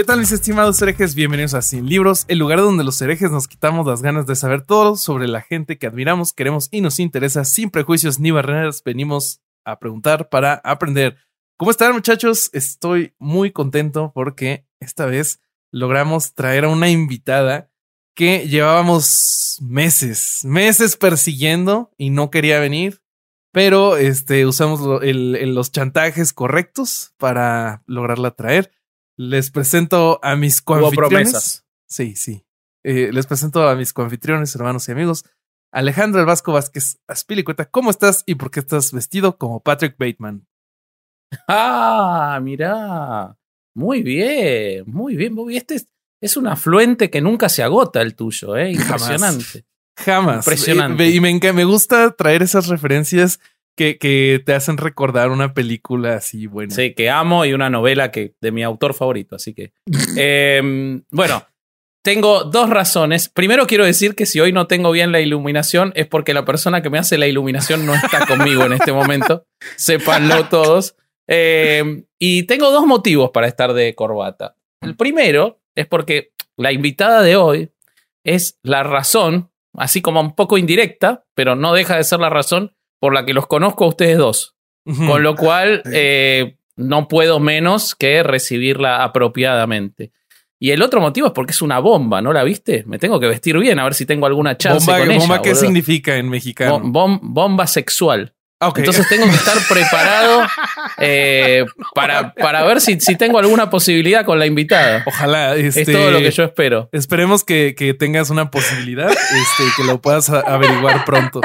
¿Qué tal mis estimados herejes? Bienvenidos a Sin Libros, el lugar donde los herejes nos quitamos las ganas de saber todo sobre la gente que admiramos, queremos y nos interesa sin prejuicios ni barreras. Venimos a preguntar para aprender. ¿Cómo están muchachos? Estoy muy contento porque esta vez logramos traer a una invitada que llevábamos meses, meses persiguiendo y no quería venir, pero este, usamos los chantajes correctos para lograrla traer. Les presento a mis coanfitriones. promesas. Sí, sí. Eh, les presento a mis coanfitriones, hermanos y amigos. Alejandro El Vasco Vázquez Aspilicueta, ¿cómo estás y por qué estás vestido como Patrick Bateman? Ah, mirá. Muy bien, muy bien. Bobby. Este es, es un afluente que nunca se agota el tuyo, ¿eh? Jamás. Impresionante. Jamás. Impresionante. Y, me gusta traer esas referencias que, que te hacen recordar una película así buena. Sí, que amo y una novela que de mi autor favorito, así que. Em, bueno, tengo dos razones. Primero quiero decir que si hoy no tengo bien la iluminación es porque la persona que me hace la iluminación no está conmigo en este momento. Sépanlo todos. Em, y tengo dos motivos para estar de corbata. El primero es porque la invitada de hoy es la razón, así como un poco indirecta, pero no deja de ser la razón por la que los conozco a ustedes dos. Con lo cual, eh, no puedo menos que recibirla apropiadamente. Y el otro motivo es porque es una bomba, ¿no la viste? Me tengo que vestir bien a ver si tengo alguna chance bomba, con ella. bomba, ¿qué boludo. significa en mexicano? Bom- bom- bomba sexual. Ah. Entonces tengo que estar preparado eh, para, para ver si, si tengo alguna posibilidad con la invitada. Ojalá. Este, Es todo lo que yo espero. Esperemos que, que tengas una posibilidad, este, que lo puedas averiguar pronto.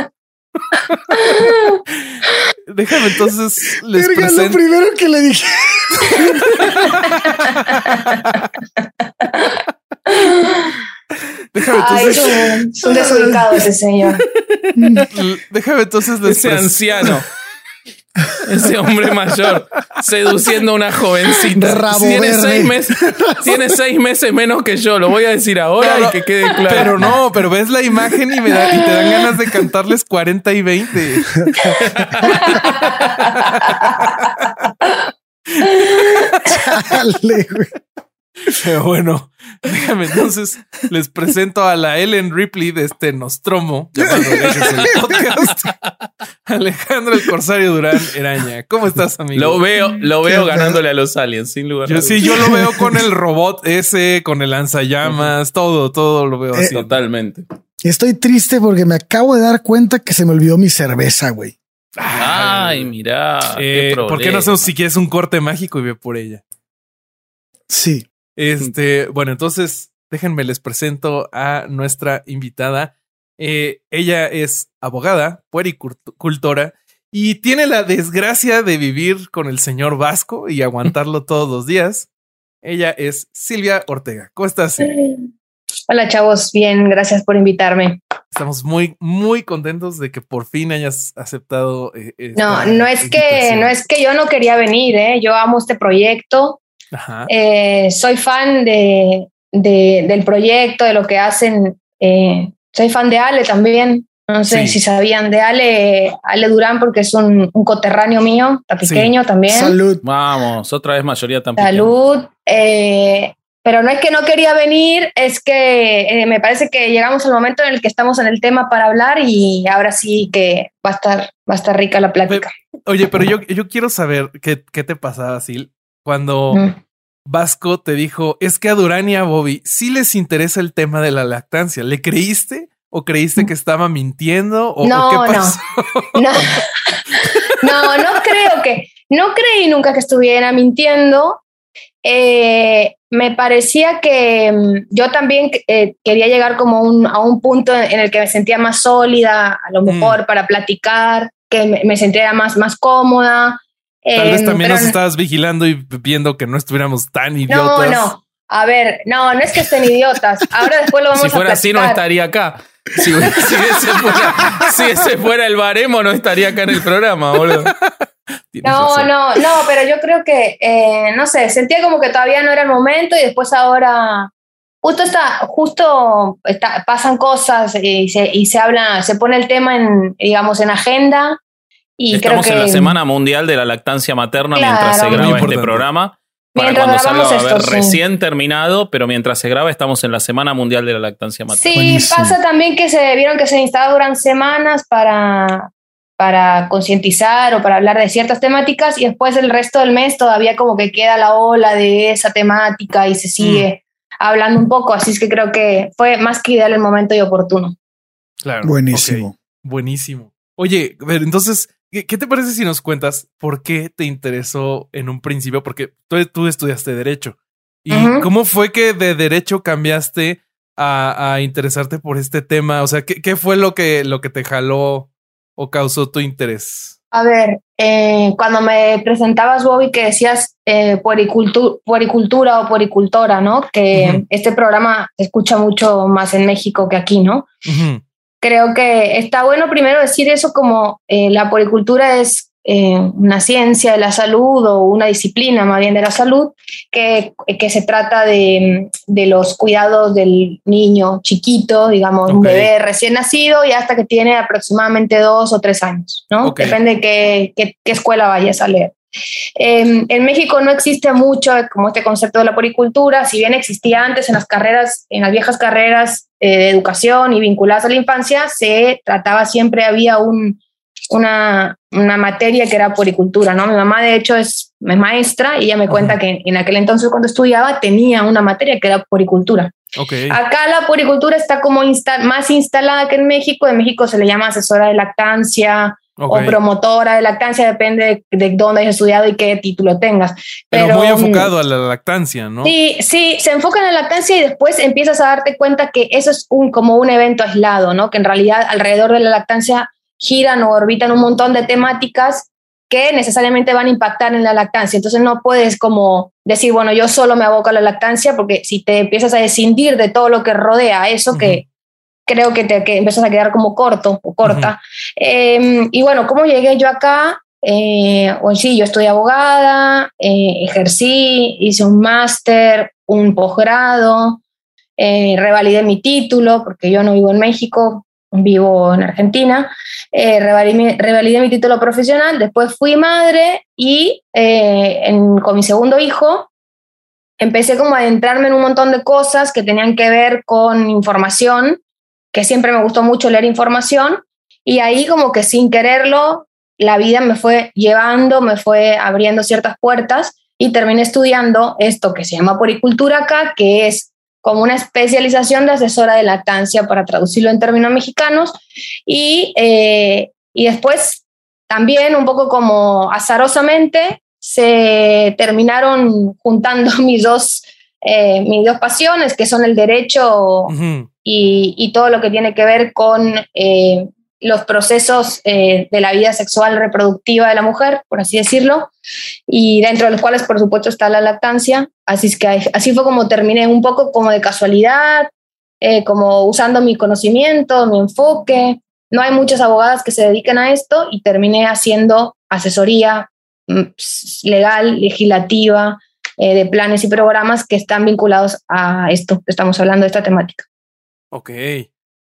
Déjame entonces les Verga, lo primero que le dije. Déjame Ay, es entonces, un, es un desubicado ese señor. déjame entonces les Ese pres- anciano. Ese hombre mayor seduciendo a una jovencita. Rabo tiene, verde. seis meses, tiene seis meses menos que yo. Lo voy a decir ahora No, no, y que quede claro. Pero no, pero ves la imagen y, me da- y te dan ganas de cantarles 40 y 20. Dale, güey. Pero bueno, déjame entonces les presento a la Ellen Ripley de este Nostromo llamado el Podcast. Alejandro el Corsario Durán Eraña. ¿Cómo estás, amigo? Lo veo, lo Qué veo ganándole a los aliens, sin lugar a Yo dudas. sí, yo lo veo con el robot ese, con el lanzallamas, todo, todo lo veo Eh, así. Totalmente. Estoy triste porque me acabo de dar cuenta que se me olvidó mi cerveza, güey. Ay, mira. Eh, ¿Por qué no hacemos si quieres un corte mágico y ve por ella? Sí. Este, bueno, entonces déjenme les presento a nuestra invitada. Eh, ella es abogada, puericultora y tiene la desgracia de vivir con el señor Vasco y aguantarlo todos los días. Ella es Silvia Ortega. ¿Cómo estás? Silvia? Hola chavos, bien, gracias por invitarme. Estamos muy, muy contentos de que por fin hayas aceptado. eh, No, esta no es que no es que yo no quería venir, ¿eh? yo amo este proyecto, Ajá. eh, soy fan de, de- del proyecto, de lo que hacen. eh, soy fan de Ale también. No sé Sí. si sabían de Ale, Ale Durán, porque es un, un coterráneo mío, está Sí. pequeño también. Salud. Vamos, otra vez mayoría tan Salud. eh, pero no es que no quería venir, es que eh, me parece que llegamos al momento en el que estamos en el tema para hablar y ahora sí que va a estar, va a estar rica la plática. Oye, pero yo, yo quiero saber qué, qué te pasaba, Sil, cuando Mm. Vasco te dijo, es que a Durán y a Bobby sí les interesa el tema de la lactancia. ¿Le creíste o creíste que estaba mintiendo o, o No, qué no. pasó? No, no, no creo que, no creí nunca que estuviera mintiendo. Eh, me parecía que mm, yo también eh, quería llegar como un- a un punto en el que me sentía más sólida, a lo Mm. mejor para platicar, que me, me sentía más, más cómoda. Tal vez Em, también nos estabas vigilando y viendo que no estuviéramos tan idiotas. No, no. A ver, no, no es que estén idiotas. Ahora después lo vamos Si a fuera así, no estaría acá. Si, si ese fuera, si ese fuera el baremo, no estaría acá en el programa, boludo. Tienes No, razón. no, no, pero yo creo que, eh, no sé, sentía como que todavía no era el momento y después ahora, justo está, justo está, pasan cosas y se, y se habla, se pone el tema en, digamos, en agenda y Estamos creo que en la Semana Mundial de la Lactancia Materna Claro. mientras se graba este programa. Para Mientras cuando salga a haber esto, sí. recién terminado, pero mientras se graba estamos en la Semana Mundial de la Lactancia Materna. Sí, Buenísimo. pasa también que se vieron que se instauran semanas para, para concientizar o para hablar de ciertas temáticas y después el resto del mes todavía como que queda la ola de esa temática y se sigue hablando un poco, así es que creo que fue más que ideal el momento y oportuno. Claro. Buenísimo. Buenísimo. Oye, a ver, entonces, ¿qué, te parece si nos cuentas por qué te interesó en un principio? Porque tú, tú estudiaste Derecho. ¿Y cómo fue que de Derecho cambiaste a, a interesarte por este tema? O sea, ¿qué, qué fue lo que, lo que te jaló o causó tu interés? A ver, eh, cuando me presentabas, Bobby, que decías eh, puericultu- puericultura o puericultora, ¿no? Que este programa se escucha mucho más en México que aquí, ¿no? Ujú, creo que está bueno primero decir eso como eh, la poricultura es eh, una ciencia de la salud o una disciplina más bien de la salud que, que se trata de, de los cuidados del niño chiquito, digamos, un Ok. bebé recién nacido y hasta que tiene aproximadamente dos o tres años, ¿no? Ok. Depende de qué, qué- qué escuela vayas a leer. Eh, en México no existe mucho como este concepto de la poricultura, si bien existía antes en las carreras, en las viejas carreras eh, de educación y vinculadas a la infancia, se trataba siempre, había un, una, una materia que era poricultura, ¿no? Mi mamá de hecho es, es maestra y ella me cuenta que en aquel entonces cuando estudiaba tenía una materia que era poricultura. Ok. Acá la poricultura está como insta- más instalada que en México, en México se le llama asesora de lactancia, o promotora de lactancia, depende de, de dónde hayas estudiado y qué título tengas. Pero, muy mm, enfocado a la lactancia, ¿no? Sí, sí, se enfoca en la lactancia y después empiezas a darte cuenta que eso es un, como un evento aislado, ¿no? Que en realidad alrededor de la lactancia giran o orbitan un montón de temáticas que necesariamente van a impactar en la lactancia. Entonces no puedes como decir, bueno, yo solo me aboco a la lactancia porque si te empiezas a descindir de todo lo que rodea eso, que creo que te que empiezas a quedar como corto o corta. Eh, y bueno, ¿cómo llegué yo acá? Eh, bueno, sí, yo estoy abogada, eh, ejercí, hice un máster, un posgrado, eh, revalidé mi título porque yo no vivo en México, vivo en Argentina, eh, revalidé, revalidé mi título profesional, después fui madre y eh, en- con mi segundo hijo empecé como a adentrarme en un montón de cosas que tenían que ver con información, que siempre me gustó mucho leer información, y ahí como que sin quererlo, la vida me fue llevando, me fue abriendo ciertas puertas y terminé estudiando esto que se llama poricultura acá, que es como una especialización de asesora de lactancia para traducirlo en términos mexicanos. Y, eh, y después también un poco como azarosamente se terminaron juntando mis dos, eh, mis dos pasiones, que son el derecho Ujú. y, y todo lo que tiene que ver con eh, los procesos eh, de la vida sexual reproductiva de la mujer, por así decirlo, y dentro de los cuales, por supuesto, está la lactancia. Así, es que, así fue como terminé, un poco como de casualidad, eh, como usando mi conocimiento, mi enfoque. No hay muchas abogadas que se dediquen a esto y terminé haciendo asesoría mm, legal, legislativa, eh, de planes y programas que están vinculados a esto que estamos hablando, de esta temática. Ok.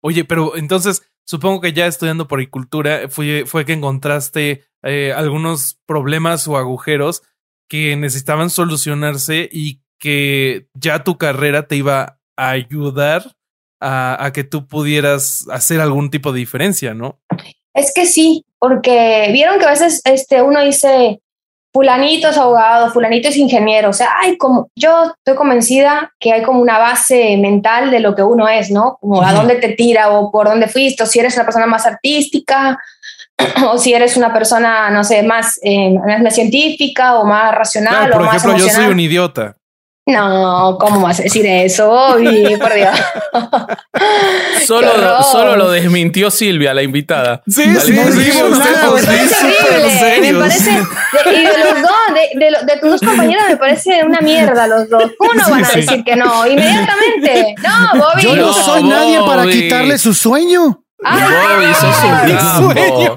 Oye, pero entonces supongo que ya estudiando poricultura fue, fue que encontraste eh, algunos problemas o agujeros que necesitaban solucionarse y que ya tu carrera te iba a ayudar a, a que tú pudieras hacer algún tipo de diferencia, ¿no? Es que sí, porque vieron que a veces este, uno dice, fulanito es abogado, fulanito es ingeniero, o sea, hay como, yo estoy convencida que hay como una base mental de lo que uno es, ¿no? Como a Ujú. dónde te tira o por dónde fuiste, o si eres una persona más artística, o si eres una persona, no sé, más, eh, más científica o más racional Claro, o por más ejemplo, yo soy emocional. un idiota. No, ¿cómo vas a decir eso, Bobby? Por Dios. Solo, solo lo desmintió Silvia, la invitada. Sí, Dale, sí, sí, sí, horrible. Me parece, de- y de los dos, de, de, de tus dos compañeros, me parece una mierda los dos. ¿Cómo no van a decir que no? Inmediatamente. No, Bobby. Yo no, No, soy nadie para Bobby. quitarle su sueño. Ay, Bobby, sos un Sueño.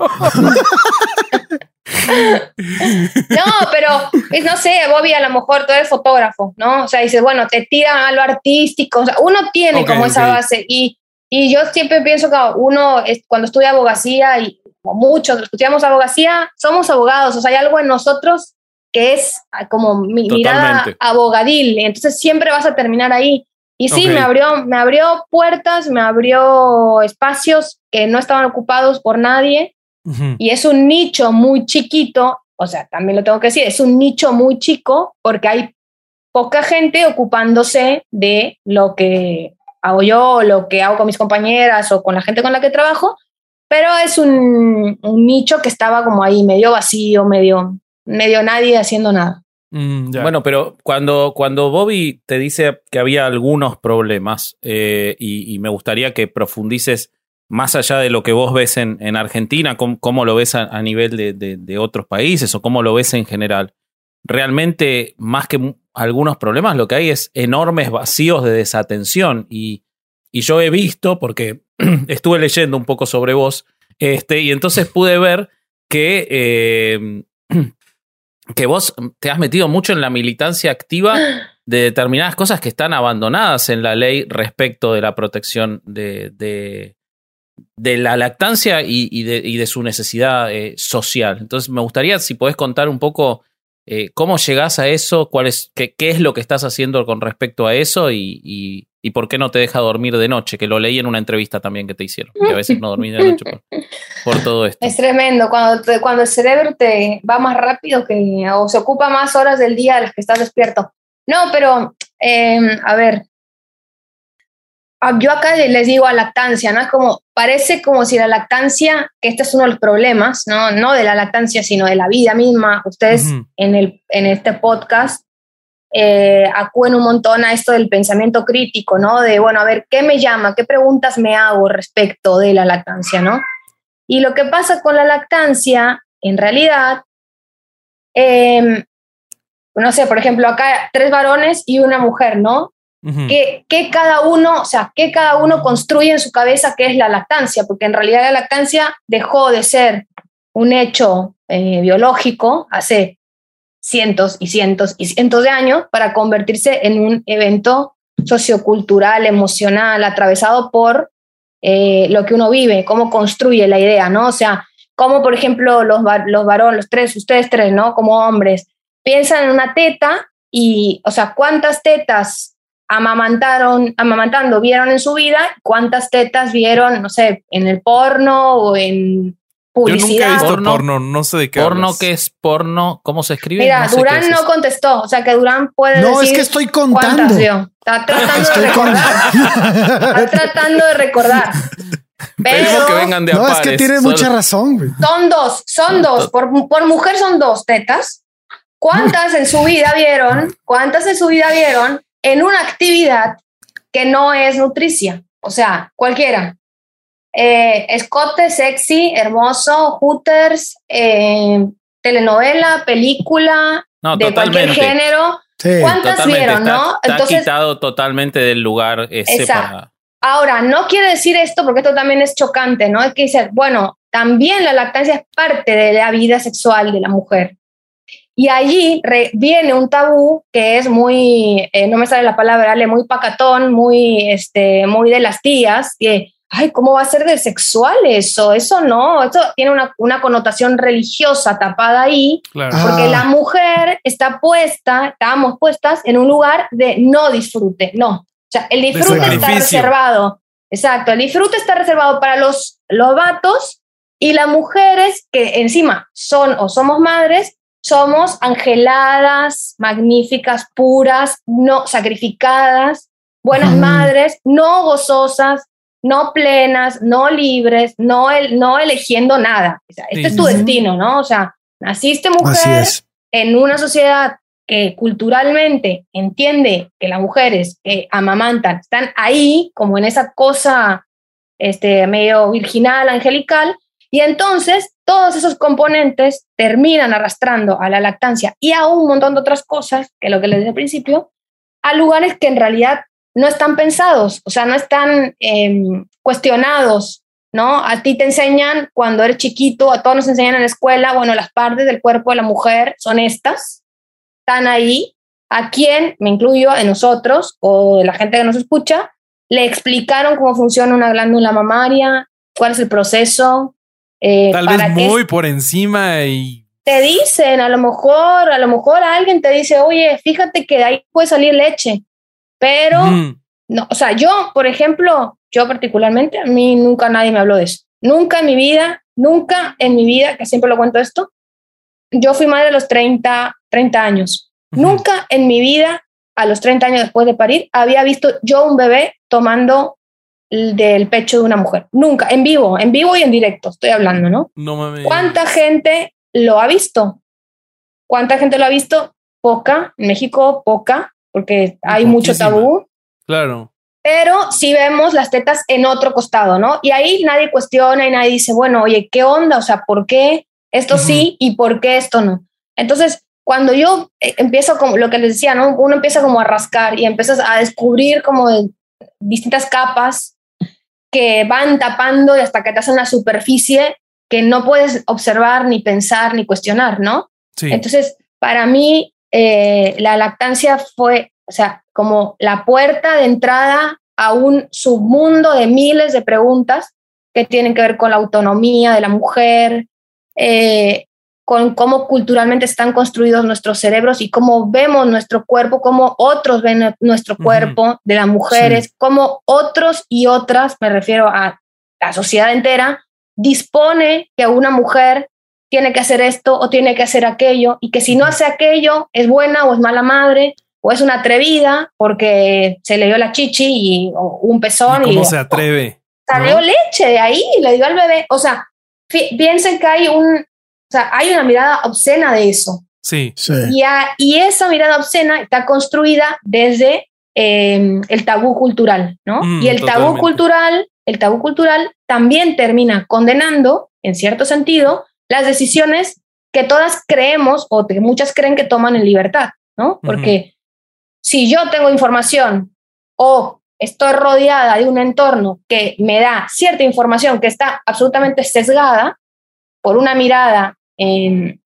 No, pero pues, no sé, Bobby, a lo mejor tú eres fotógrafo, ¿no? O sea, dices, bueno, te tiran a lo artístico. O sea, uno tiene como esa ok. base. Y, y yo siempre pienso que uno, es, cuando estudia abogacía, y como muchos estudiamos abogacía, somos abogados. O sea, hay algo en nosotros que es ah, como mi mirada abogadil. Entonces siempre vas a terminar ahí. Y sí, me, abrió, me abrió puertas, me abrió espacios que no estaban ocupados por nadie Y es un nicho muy chiquito, o sea, también lo tengo que decir, es un nicho muy chico porque hay poca gente ocupándose de lo que hago yo, lo que hago con mis compañeras o con la gente con la que trabajo, pero es un, un nicho que estaba como ahí medio vacío, medio, medio nadie haciendo nada. Mm. Bueno, pero cuando, cuando Bobby te dice que había algunos problemas, eh, y, y me gustaría que profundices más allá de lo que vos ves en, en Argentina, cómo, cómo lo ves a, nivel de, de- otros países o cómo lo ves en general, realmente más que algunos problemas, lo que hay es enormes vacíos de desatención. Y, y yo he visto, porque estuve leyendo un poco sobre vos, este, y entonces pude ver que eh, que vos te has metido mucho en la militancia activa de determinadas cosas que están abandonadas en la ley respecto de la protección de, de la lactancia y, y de, y de su necesidad eh, social. Entonces me gustaría si podés contar un poco eh, cómo llegás a eso, cuál es, qué, qué es lo que estás haciendo con respecto a eso y, y, y por qué no te deja dormir de noche, que lo leí en una entrevista también que te hicieron, que a veces no dormís de noche por, por todo esto. Es tremendo, cuando, te- cuando el cerebro te va más rápido que, o se ocupa más horas del día de las que estás despierto. No, pero, eh, a ver, yo acá les digo a lactancia, ¿no? Es como, parece como si la lactancia, que este es uno de los problemas, ¿no? No de la lactancia, sino de la vida misma. Ustedes en, el, en este podcast eh, acuden un montón a esto del pensamiento crítico, ¿no? De, bueno, a ver, ¿qué me llama? ¿Qué preguntas me hago respecto de la lactancia, ¿no? Y lo que pasa con la lactancia, en realidad, em, no sé, por ejemplo, acá tres varones y una mujer, ¿no? Ujú. que, que cada uno, o sea, que cada uno construye en su cabeza qué es la lactancia, porque en realidad la lactancia dejó de ser un hecho eh, biológico hace cientos y cientos y cientos de años para convertirse en un evento sociocultural, emocional, atravesado por eh, lo que uno vive, cómo construye la idea, ¿no? O sea, cómo, por ejemplo, los, los varones, los tres, ustedes tres, ¿no? Como hombres, piensan en una teta y, o sea, ¿cuántas tetas amamantaron, amamantando vieron en su vida? ¿Cuántas tetas vieron, no sé, en el porno o en Yo nunca he publicidad? visto Porno. porno, no sé de qué Porno, hablas. ¿qué es porno? ¿Cómo se escribe? Mira, No sé Durán es no contestó, o sea que Durán puede No, es decir que estoy contando. vio. Está tratando de Estoy con- recordar. Está tratando de recordar. Pero que vengan de No, es que solo- mucha razón, güey. son dos, son dos. Por, por mujer son dos tetas. ¿Cuántas en su vida vieron? ¿Cuántas en su vida vieron en una actividad que no es nutricia? O sea, cualquiera. Eh, escote, sexy, hermoso, hooters, eh, telenovela, película, No, de cualquier totalmente. género. Sí. ¿Cuántas Totalmente, vieron, está, no? está Entonces, quitado totalmente del lugar ese para. Ahora, no quiere decir esto porque esto también es chocante, ¿no? Es que dice, bueno, también la lactancia es parte de la vida sexual de la mujer. Y allí re- viene un tabú que es muy, eh, no me sale la palabra, Ale, muy pacatón, muy, este, muy de las tías, que, ay, ¿cómo va a ser de sexual eso? Eso no, eso tiene una, una connotación religiosa tapada ahí, Claro. Ah. porque la mujer está puesta, estábamos puestas en un lugar de no disfrute, no. O sea, el disfrute está reservado. Exacto, el disfrute está reservado para los, los vatos y las mujeres que encima son o somos madres, somos angeladas, magníficas, puras, no sacrificadas, buenas madres, no gozosas, no plenas, no libres, no, el, no eligiendo nada. O sea, este Sí, es tu destino, ¿no? O sea, naciste mujer en una sociedad que culturalmente entiende que las mujeres que amamantan están ahí, como en esa cosa este, medio virginal, angelical, y entonces todos esos componentes terminan arrastrando a la lactancia y a un montón de otras cosas, que lo que les dije al principio, a lugares que en realidad no están pensados, o sea, no están em, cuestionados, ¿no? A ti te enseñan cuando eres chiquito, a todos nos enseñan en la escuela, bueno, las partes del cuerpo de la mujer son estas, están ahí, a quién, me incluyo, de nosotros o de la gente que nos escucha, le explicaron cómo funciona una glándula mamaria, cuál es el proceso. Eh, Tal vez muy por encima y... Te dicen, a lo mejor, a lo mejor alguien te dice, oye, fíjate que de ahí puede salir leche, pero, no, o sea, yo, por ejemplo, yo particularmente, a mí nunca nadie me habló de eso. Nunca en mi vida, nunca en mi vida, que siempre lo cuento esto, yo fui madre a los 30, 30 años. Nunca en mi vida a los 30 años después de parir, había visto yo un bebé tomando del pecho de una mujer. Nunca, en vivo, en vivo y en directo, estoy hablando, ¿no? No mames. ¿Cuánta gente lo ha visto? ¿Cuánta gente lo ha visto? Poca, en México poca, porque hay mucho tabú. Claro. Pero sí vemos las tetas en otro costado, ¿no? Y ahí nadie cuestiona y nadie dice, bueno, oye, ¿qué onda? O sea, ¿por qué esto sí y por qué esto no? Entonces, cuando yo eh, empiezo como lo que les decía, ¿no? Uno empieza como a rascar y empiezas a descubrir como distintas capas que van tapando y hasta que te hacen una superficie que no puedes observar, ni pensar, ni cuestionar, ¿no? Sí. Entonces, para mí, eh, la lactancia fue, o sea, como la puerta de entrada a un submundo de miles de preguntas que tienen que ver con la autonomía de la mujer, eh, con cómo culturalmente están construidos nuestros cerebros y cómo vemos nuestro cuerpo, cómo otros ven nuestro cuerpo de las mujeres, cómo otros y otras, me refiero a la sociedad entera, dispone que una mujer tiene que hacer esto o tiene que hacer aquello y que si no hace aquello es buena o es mala madre o es una atrevida porque se le dio la chichi y un pezón y cómo se atreve salió leche de ahí y le dio al bebé. O sea piensen que hay un o sea, hay una mirada obscena de eso. Sí. Sí. Y, a- y esa mirada obscena está construida desde eh, el tabú cultural, ¿no? Mm, y el tabú cultural, el tabú cultural también termina condenando, en cierto sentido, las decisiones que todas creemos o que muchas creen que toman en libertad, ¿no? Porque si yo tengo información o estoy rodeada de un entorno que me da cierta información que está absolutamente sesgada por una mirada em,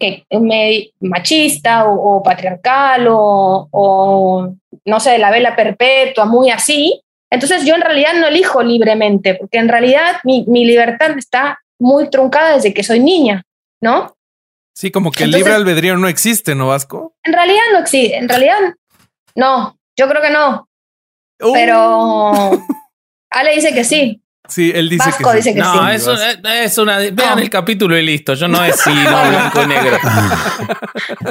que me- machista o, o patriarcal o, o, no sé, la vela perpetua, muy así, entonces yo en realidad no elijo libremente, porque en realidad mi, mi libertad está muy truncada desde que soy niña, ¿no? Sí, como que el libre albedrío no existe, ¿no, Vasco? En realidad no existe, en realidad no, yo creo que no, Uh, pero Ale dice que sí. Sí, él dice Vasco que sí. dice que No, sí. es, un- es una. Vean No. el capítulo y listo. Yo no es sí, no, blanco y negro.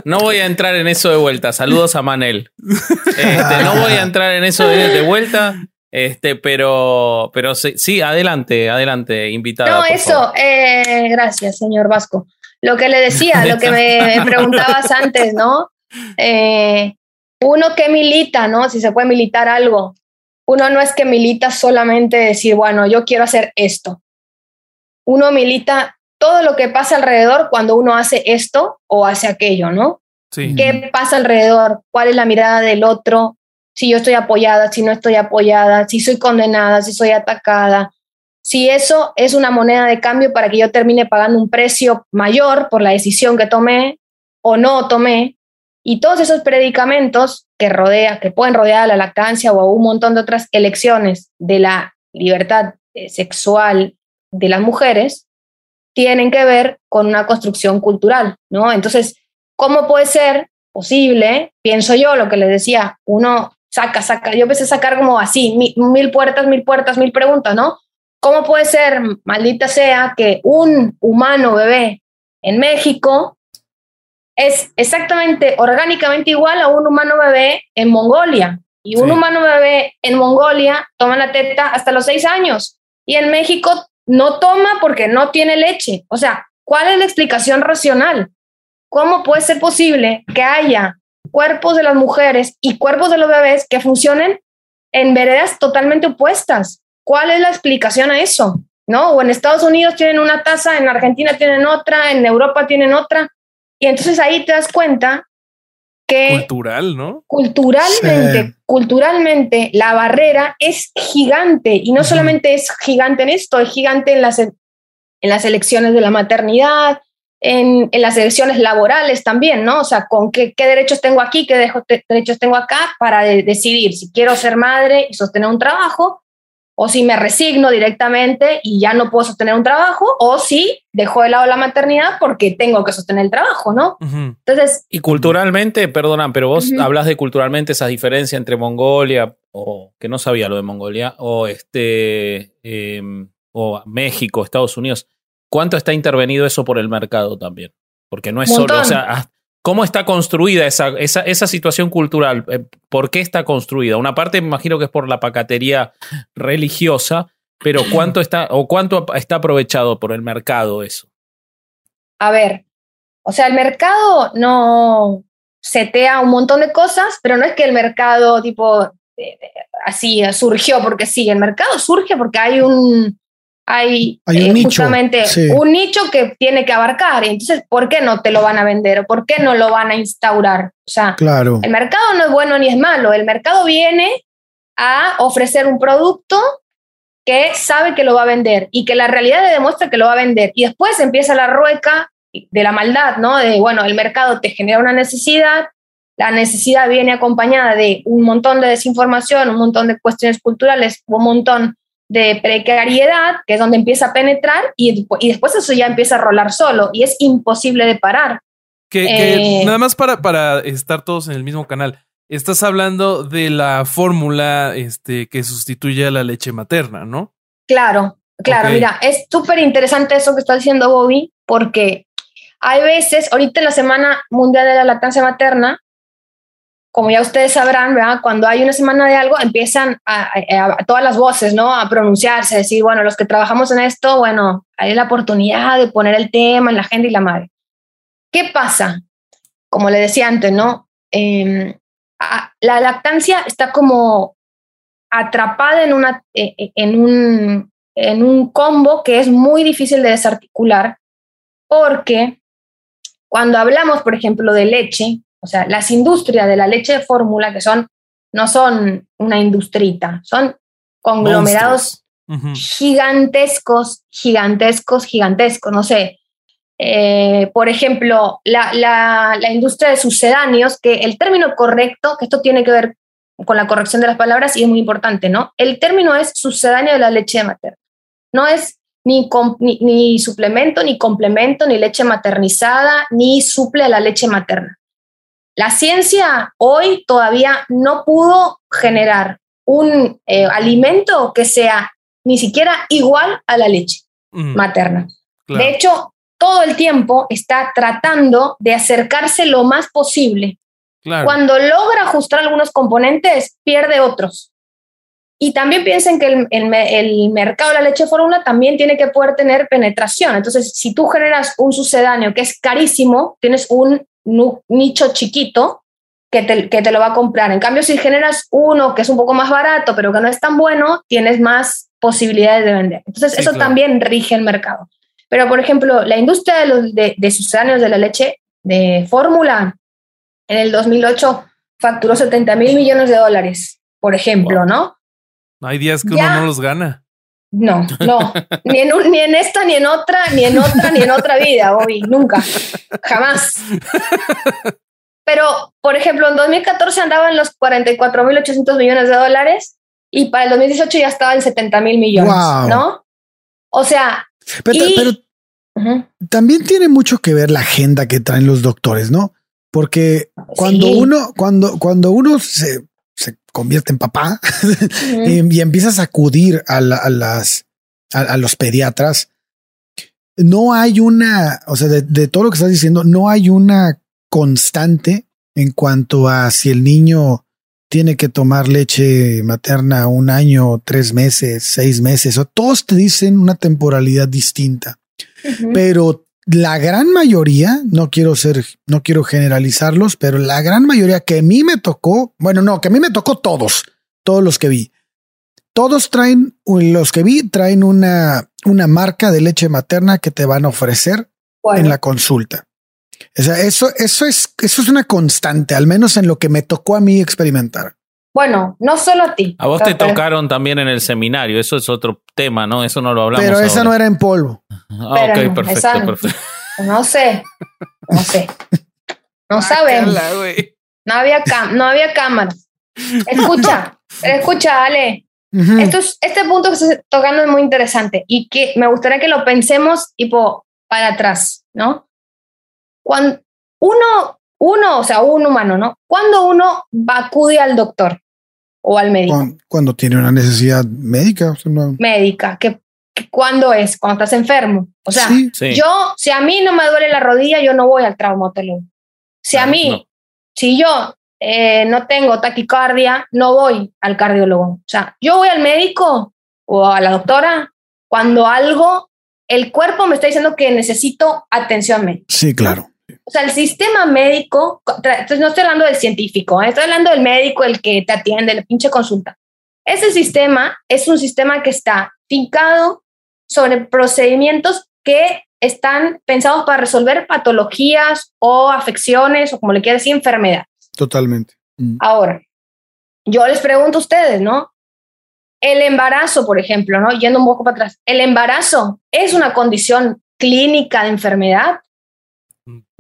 No voy a entrar en eso de vuelta. Saludos a Manel. Este, no voy a entrar en eso de, de vuelta. Este, pero, pero sí, sí, adelante, adelante, invitada. No, por eso, eh, gracias, señor Vasco. Lo que le decía, lo que me, me preguntabas antes, ¿no? Eh, uno que milita, ¿no? Si se puede militar algo. Uno no es que milita solamente decir, bueno, yo quiero hacer esto. Uno milita todo lo que pasa alrededor cuando uno hace esto o hace aquello, ¿no? Sí. ¿Qué pasa alrededor? ¿Cuál es la mirada del otro? Si yo estoy apoyada, si no estoy apoyada, si soy condenada, si soy atacada. Si eso es una moneda de cambio para que yo termine pagando un precio mayor por la decisión que tomé o no tomé. Y todos esos predicamentos que rodea, que pueden rodear a la lactancia o a un montón de otras elecciones de la libertad eh, sexual de las mujeres, tienen que ver con una construcción cultural, ¿no? Entonces, ¿cómo puede ser posible? Pienso yo, lo que les decía, uno saca, saca, yo empecé a sacar como así, mi- mil puertas, mil puertas, mil preguntas, ¿no? ¿Cómo puede ser, maldita sea, que un humano bebé en México es exactamente orgánicamente igual a un humano bebé en Mongolia? Y un Sí. humano bebé en Mongolia toma la teta hasta los seis años y en México no toma porque no tiene leche. O sea, ¿cuál es la explicación racional? ¿cómo puede ser posible que haya cuerpos de las mujeres y cuerpos de los bebés que funcionen en veredas totalmente opuestas? ¿Cuál es la explicación a eso? ¿No? O en Estados Unidos tienen una tasa, en Argentina tienen otra, en Europa tienen otra. Y entonces ahí te das cuenta que Cultural, ¿no? culturalmente, Sí. culturalmente la barrera es gigante y no solamente es gigante en esto, es gigante en las, en las elecciones de la maternidad, en, en las elecciones laborales también, ¿no? O sea, con qué, qué derechos tengo aquí, qué dejo- te- derechos tengo acá para de- decidir si quiero ser madre y sostener un trabajo o si me resigno directamente y ya no puedo sostener un trabajo o si dejo de lado la maternidad porque tengo que sostener el trabajo, ¿no? Entonces, Y culturalmente, perdona, pero vos hablas de culturalmente esa diferencia entre Mongolia, o que no sabía lo de Mongolia, o este em, o México, Estados Unidos. ¿Cuánto está intervenido eso por el mercado también? Porque no es solo, Montón. o sea, ¿cómo está construida esa, esa, esa situación cultural? Eh, ¿Por qué está construida? Una parte me imagino que es por la pacatería religiosa, pero ¿cuánto está, o cuánto está aprovechado por el mercado eso? a ver, o sea, el mercado no setea un montón de cosas, pero no es que el mercado tipo eh, eh, así surgió porque sí, el mercado surge porque hay un hay, Hay un eh, nicho, justamente sí. un nicho que tiene que abarcar. Entonces, ¿por qué no te lo van a vender? ¿O por qué no lo van a instaurar? O sea, Claro. el mercado no es bueno ni es malo. El mercado viene a ofrecer un producto que sabe que lo va a vender y que la realidad le demuestra que lo va a vender. Y después empieza la rueca de la maldad, ¿no? De, bueno, el mercado te genera una necesidad, la necesidad viene acompañada de un montón de desinformación, un montón de cuestiones culturales, un montón de precariedad, que es donde empieza a penetrar y, y después eso ya empieza a rolar solo y es imposible de parar. Que, que Eh. nada más para, para estar todos en el mismo canal. Estás hablando de la fórmula este, que sustituye a la leche materna, ¿no? Claro, claro, mira, es súper interesante eso que está diciendo Bobby, porque hay veces, ahorita en la Semana Mundial de la Lactancia Materna, como ya ustedes sabrán. Cuando hay una semana de algo, empiezan a, a- a todas las voces, ¿no? A pronunciarse, decir, bueno, los que trabajamos en esto, bueno, hay la oportunidad de poner el tema en la agenda y la madre. ¿Qué pasa? Como le decía antes, ¿no? Eh, a- la lactancia está como atrapada en, una, eh, eh, en, un, en un combo que es muy difícil de desarticular porque cuando hablamos, por ejemplo, de leche, o sea, las industrias de la leche de fórmula, que son, no son una industrita, son conglomerados gigantescos, gigantescos, gigantescos, no sé. Eh, por ejemplo, la, la, la industria de sucedáneos, que el término correcto, que esto tiene que ver con la corrección de las palabras y es muy importante, ¿no? El término es sucedáneo de la leche materna. No es ni, ni, ni suplemento, ni complemento, ni leche maternizada, ni suple a la leche materna. La ciencia hoy todavía no pudo generar un eh, alimento que sea ni siquiera igual a la leche Mm, materna. claro. De hecho, todo el tiempo está tratando de acercarse lo más posible. claro. Cuando logra ajustar algunos componentes, pierde otros. Y también piensen que el, el me- el mercado de la leche fórmula también tiene que poder tener penetración. Entonces, si tú generas un sucedáneo que es carísimo, tienes un nicho chiquito que te, que te lo va a comprar. En cambio, si generas uno que es un poco más barato, pero que no es tan bueno, tienes más posibilidades de vender. Entonces, Sí, eso claro. también rige el mercado. Pero, por ejemplo, la industria de, los, de, de sucedáneos de la leche de fórmula en el 2008 facturó 70 mil millones de dólares, por ejemplo, Wow. ¿no? Hay días que Ya. uno no los gana. No, no, ni en, un- ni en esta, ni en otra, ni en otra, ni en otra vida, Bobby, nunca, jamás. Pero, por ejemplo, en 2014 andaba en los 44.800 millones de dólares y para el 2018 ya estaba en 70 mil millones, Wow. ¿no? O sea, Pero, Y- pero también tiene mucho que ver la agenda que traen los doctores, ¿no? Porque cuando Sí. uno, cuando, cuando uno se convierte en papá y, y empiezas a acudir a, la- a las a, a los pediatras, no hay una, o sea, de, de todo lo que estás diciendo, no hay una constante en cuanto a si el niño tiene que tomar leche materna un año, tres meses, seis meses, o todos te dicen una temporalidad distinta. Pero la gran mayoría, no quiero ser, no quiero generalizarlos, pero la gran mayoría que a mí me tocó, bueno, no, que a mí me tocó todos, todos los que vi. Todos traen, los que vi, traen una, una marca de leche materna que te van a ofrecer en la consulta. O sea, eso, eso es, eso es una constante, al menos en lo que me tocó a mí experimentar. Bueno, no solo a ti. A vos te tocaron también en el seminario, eso es otro tema, ¿no? Eso no lo hablamos. Pero esa no era en polvo. Ah, ok, perfecto, perfecto. No sé, no sé. No sabemos. No había, no había cámaras. Escucha, escucha, Ale. este punto que estás tocando es muy interesante y que me gustaría que lo pensemos tipo para atrás, ¿no? Cuando uno, uno, o sea, un humano, ¿no? Cuando uno acude al doctor, o al médico. Cuando, tiene una necesidad médica. Médica, que, cuando es, cuando estás enfermo. O sea, yo, si a mí no me duele la rodilla, yo no voy al traumatólogo. Si a mí, si yo eh, no tengo taquicardia, no voy al cardiólogo. O sea, yo voy al médico o a la doctora cuando algo, el cuerpo me está diciendo que necesito atención médica. Sí, claro. O sea, el sistema médico, entonces no estoy hablando del científico, ¿eh? estoy hablando del médico, el que te atiende, la pinche consulta. Ese sistema es un sistema que está fincado sobre procedimientos que están pensados para resolver patologías o afecciones o como le quieras decir, enfermedades. Totalmente. Mm. Ahora, yo les pregunto a ustedes, ¿no? El embarazo, por ejemplo, ¿no? Yendo un poco para atrás, ¿el embarazo es una condición clínica de enfermedad?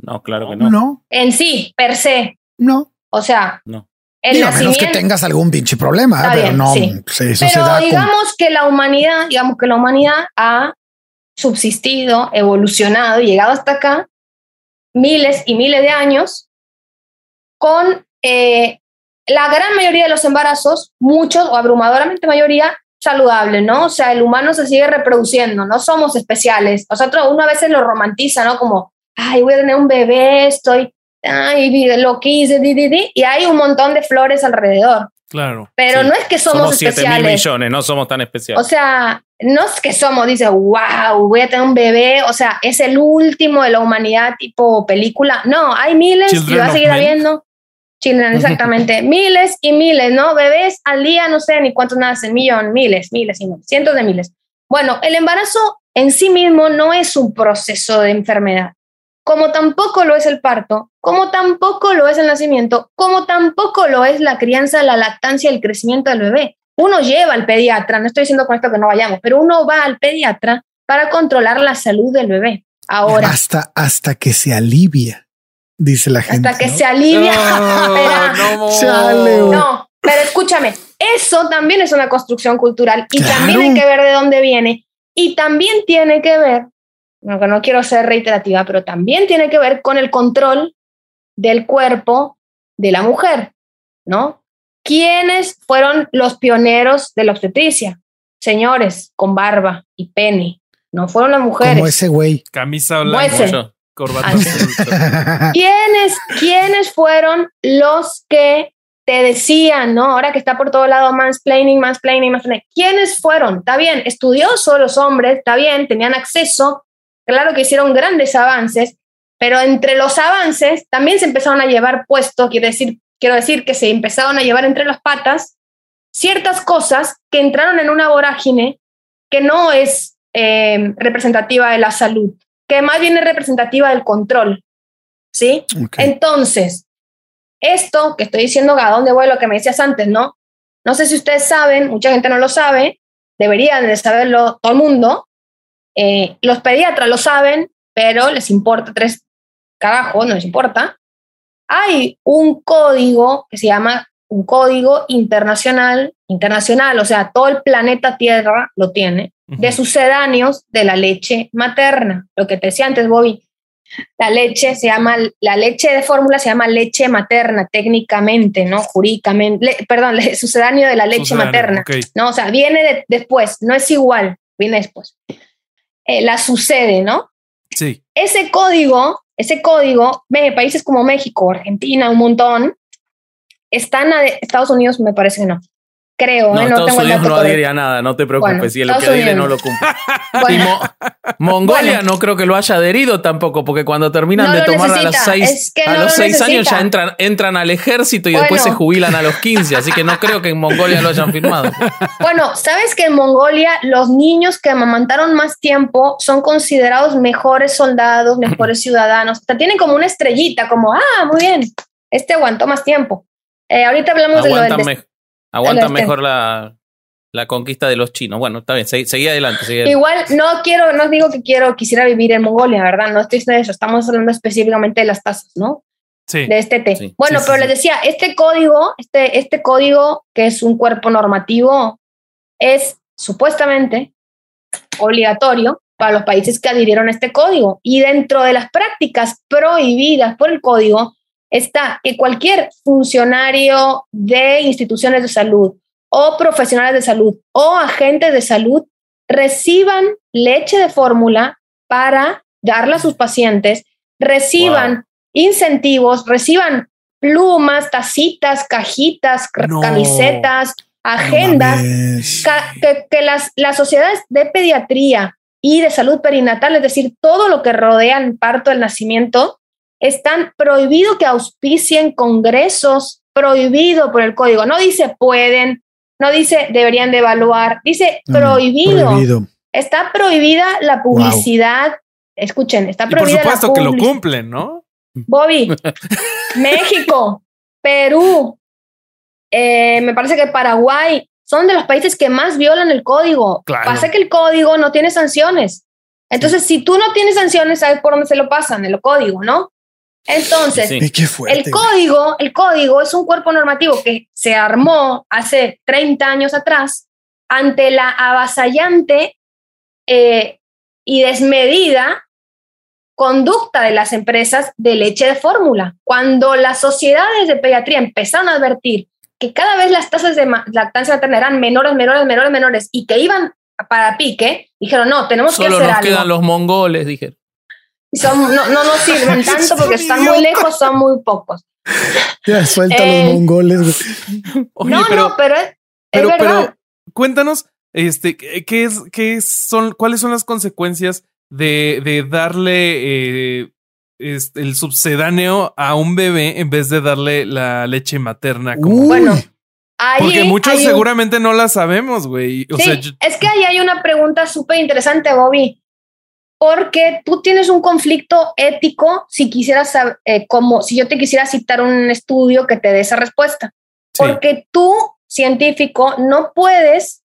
No, claro que no. No. En sí, per se. No. O sea, no. El a menos que tengas algún pinche problema, pero no. pero digamos que la humanidad, digamos que la humanidad ha subsistido, evolucionado y llegado hasta acá miles y miles de años con eh, la gran mayoría de los embarazos, muchos o abrumadoramente mayoría, saludables, ¿no? O sea, el humano se sigue reproduciendo, no somos especiales. Nosotros uno a veces lo romantiza, ¿no? Como ay, voy a tener un bebé, estoy, ay, lo quise, di, di, di, y hay un montón de flores alrededor. Claro. Pero no es que somos, somos especiales. mil millones, no somos tan especiales. O sea, no es que somos, dice, wow, voy a tener un bebé, o sea, es el último de la humanidad tipo película. No, hay miles y va a seguir habiendo. Children, exactamente. miles y miles, ¿no? Bebés al día, no sé ni cuántos nacen, millón, miles, miles y cientos de miles. Bueno, el embarazo en sí mismo no es un proceso de enfermedad como tampoco lo es el parto, como tampoco lo es el nacimiento, como tampoco lo es la crianza, la lactancia, el crecimiento del bebé. Uno lleva al pediatra, no estoy diciendo con esto que no vayamos, pero uno va al pediatra para controlar la salud del bebé. Ahora. Hasta, hasta que se alivia, dice la gente. Hasta que se alivia. No, no, pero escúchame, eso también es una construcción cultural y también hay que ver de dónde viene y también tiene que ver que no quiero ser reiterativa, pero también tiene que ver con el control del cuerpo de la mujer, ¿no? ¿Quiénes fueron los pioneros de la obstetricia? Señores con barba y pene, no fueron las mujeres. Como ese güey. Camisa blanca, corbata ¿Quiénes, ¿Quiénes fueron los que te decían, ¿no? Ahora que está por todo lado mansplaining, mansplaining, mansplaining. ¿Quiénes fueron? Está bien, estudiosos los hombres, está bien, tenían acceso Claro que hicieron grandes avances, pero entre los avances también se empezaron a llevar puestos, quiero decir, quiero decir que se empezaron a llevar entre las patas ciertas cosas que entraron en una vorágine que no es eh, representativa de la salud, que más bien es representativa del control. ¿Sí? Entonces, esto que estoy diciendo, a dónde voy lo que me decías antes, ¿no? No sé si ustedes saben, mucha gente no lo sabe, deberían de saberlo todo el mundo, eh, los pediatras lo saben, pero les importa tres carajos, no les importa. Hay un código que se llama un código internacional, internacional, o sea, todo el planeta Tierra lo tiene, de sucedáneos de la leche materna. Lo que te decía antes, Bobby, la leche se llama, la leche de fórmula se llama leche materna técnicamente, ¿no? Jurídicamente, perdón, sucedáneo de la leche materna, ¿no? O sea, viene después, no es igual, viene después. Eh, la sucede, ¿no? Sí. Ese código, ese código, ve, países como México, Argentina, un montón, están a Estados Unidos, me parece que no. Creo, No, ¿eh? no Estados tengo Unidos no adhiere a nada, no te preocupes. Bueno, si lo que adhiere no Unidos. lo cumple. Y Bueno, Mo- Mongolia Bueno. no creo que lo haya adherido tampoco, porque cuando terminan No de tomar a los seis, es que a no los lo seis años ya entran, entran al ejército y después se jubilan a los 15, así que no creo que en Mongolia lo hayan firmado. Bueno, ¿sabes que en Mongolia los niños que amamantaron más tiempo son considerados mejores soldados, mejores ciudadanos? O sea, tienen como una estrellita, como, ah, muy bien, este aguantó más tiempo. Eh, ahorita hablamos de lo del... Aguantan este. mejor la, la conquista de los chinos. Bueno, está bien, seguí, seguí adelante. seguí adelante. Igual no quiero, no digo que quiero, quisiera vivir en Mongolia, ¿verdad? No estoy diciendo eso, estamos hablando específicamente de las tasas, ¿no? Sí. de este té. Sí, bueno, sí, sí, pero sí. les decía, este código, este, este código que es un cuerpo normativo, es supuestamente obligatorio para los países que adhirieron a este código. Y dentro de las prácticas prohibidas por el código está que cualquier funcionario de instituciones de salud o profesionales de salud o agentes de salud reciban leche de fórmula para darla a sus pacientes, reciban incentivos, reciban plumas, tacitas, cajitas, No. camisetas, agendas, que, que las, las sociedades de pediatría y de salud perinatal, es decir, todo lo que rodea el parto del nacimiento, están prohibido que auspicien congresos, prohibido por el código. No dice pueden, no dice deberían de evaluar, dice prohibido. prohibido. Está prohibida la publicidad. Escuchen, está Y por prohibida supuesto la que lo cumplen, ¿no? Bobby, México, Perú, eh, me parece que Paraguay son de los países que más violan el código. Claro. Pasa que el código no tiene sanciones. Entonces, si tú no tienes sanciones, sabes por dónde se lo pasan, en el código, ¿no? Entonces, Sí. Ay, qué fuerte. el código, el código es un cuerpo normativo que se armó hace 30 años atrás ante la avasallante eh, y desmedida conducta de las empresas de leche de fórmula. Cuando las sociedades de pediatría empezaron a advertir que cada vez las tasas de lactancia materna eran menores, menores, menores, menores y que iban para pique, dijeron, no, tenemos Solo que hacer nos algo. quedan los mongoles, dije. Son- no, no nos sirven tanto porque están muy lejos, son muy pocos. Ya suelta Eh, los mongoles, güey. Oye, no, pero, no, pero es, es pero, verdad. pero cuéntanos, este, ¿qué es, qué son, cuáles son las consecuencias de, de darle eh, este, el subsedáneo a un bebé en vez de darle la leche materna? Como, Uy, Bueno, Ahí porque muchos un- seguramente no la sabemos, güey. O sí, sea, yo- es que ahí hay una pregunta súper interesante, Bobby, porque tú tienes un conflicto ético si quisieras saber, eh, como si yo te quisiera citar un estudio que te dé esa respuesta. sí. Porque tú, científico, no puedes,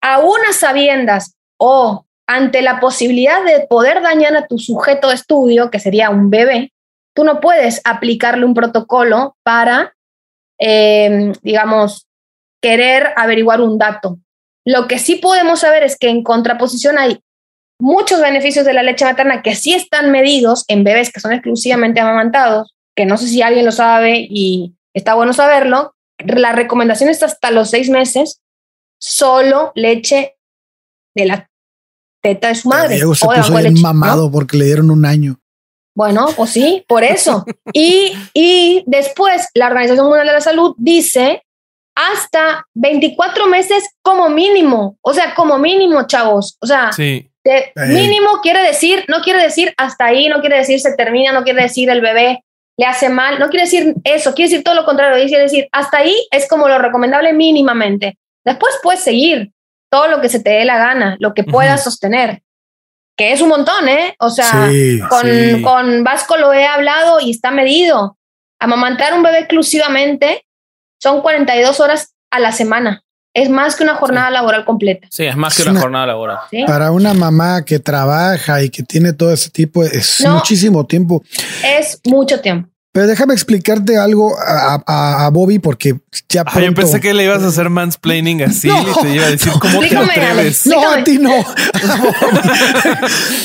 a unas sabiendas o ante la posibilidad de poder dañar a tu sujeto de estudio, que sería un bebé, tú no puedes aplicarle un protocolo para, eh, digamos, querer averiguar un dato. Lo que sí podemos saber es que en contraposición hay muchos beneficios de la leche materna que sí están medidos en bebés que son exclusivamente amamantados, que no sé si alguien lo sabe y está bueno saberlo. La recomendación es hasta los seis meses, solo leche de la teta de su madre. Diego se o puso bien leche, ¿no? mamado porque le dieron un año. Bueno, pues sí, por eso. Y, y después la Organización Mundial de la Salud dice hasta 24 meses como mínimo. O sea, como mínimo, chavos. O sea, sí. De Eh. mínimo quiere decir, no quiere decir hasta ahí, no quiere decir se termina, no quiere decir el bebé le hace mal, no quiere decir eso, quiere decir todo lo contrario, quiere decir hasta ahí es como lo recomendable mínimamente. Después puedes seguir todo lo que se te dé la gana, lo que puedas sostener, que es un montón, ¿eh? O sea, Sí, con, sí. con Vasco lo he hablado y está medido. Amamantar un bebé exclusivamente son 42 horas a la semana. Es más que una jornada laboral completa. Sí, es más que Es una una- jornada laboral. ¿sí? Para una mamá que trabaja y que tiene todo ese tipo, es No. muchísimo tiempo. Es mucho tiempo. Pero déjame explicarte algo a, a- a Bobby porque ya Ah, yo pensé que le ibas a hacer mansplaining así No. y te iba a decir cómo te atreves. No, a ti no.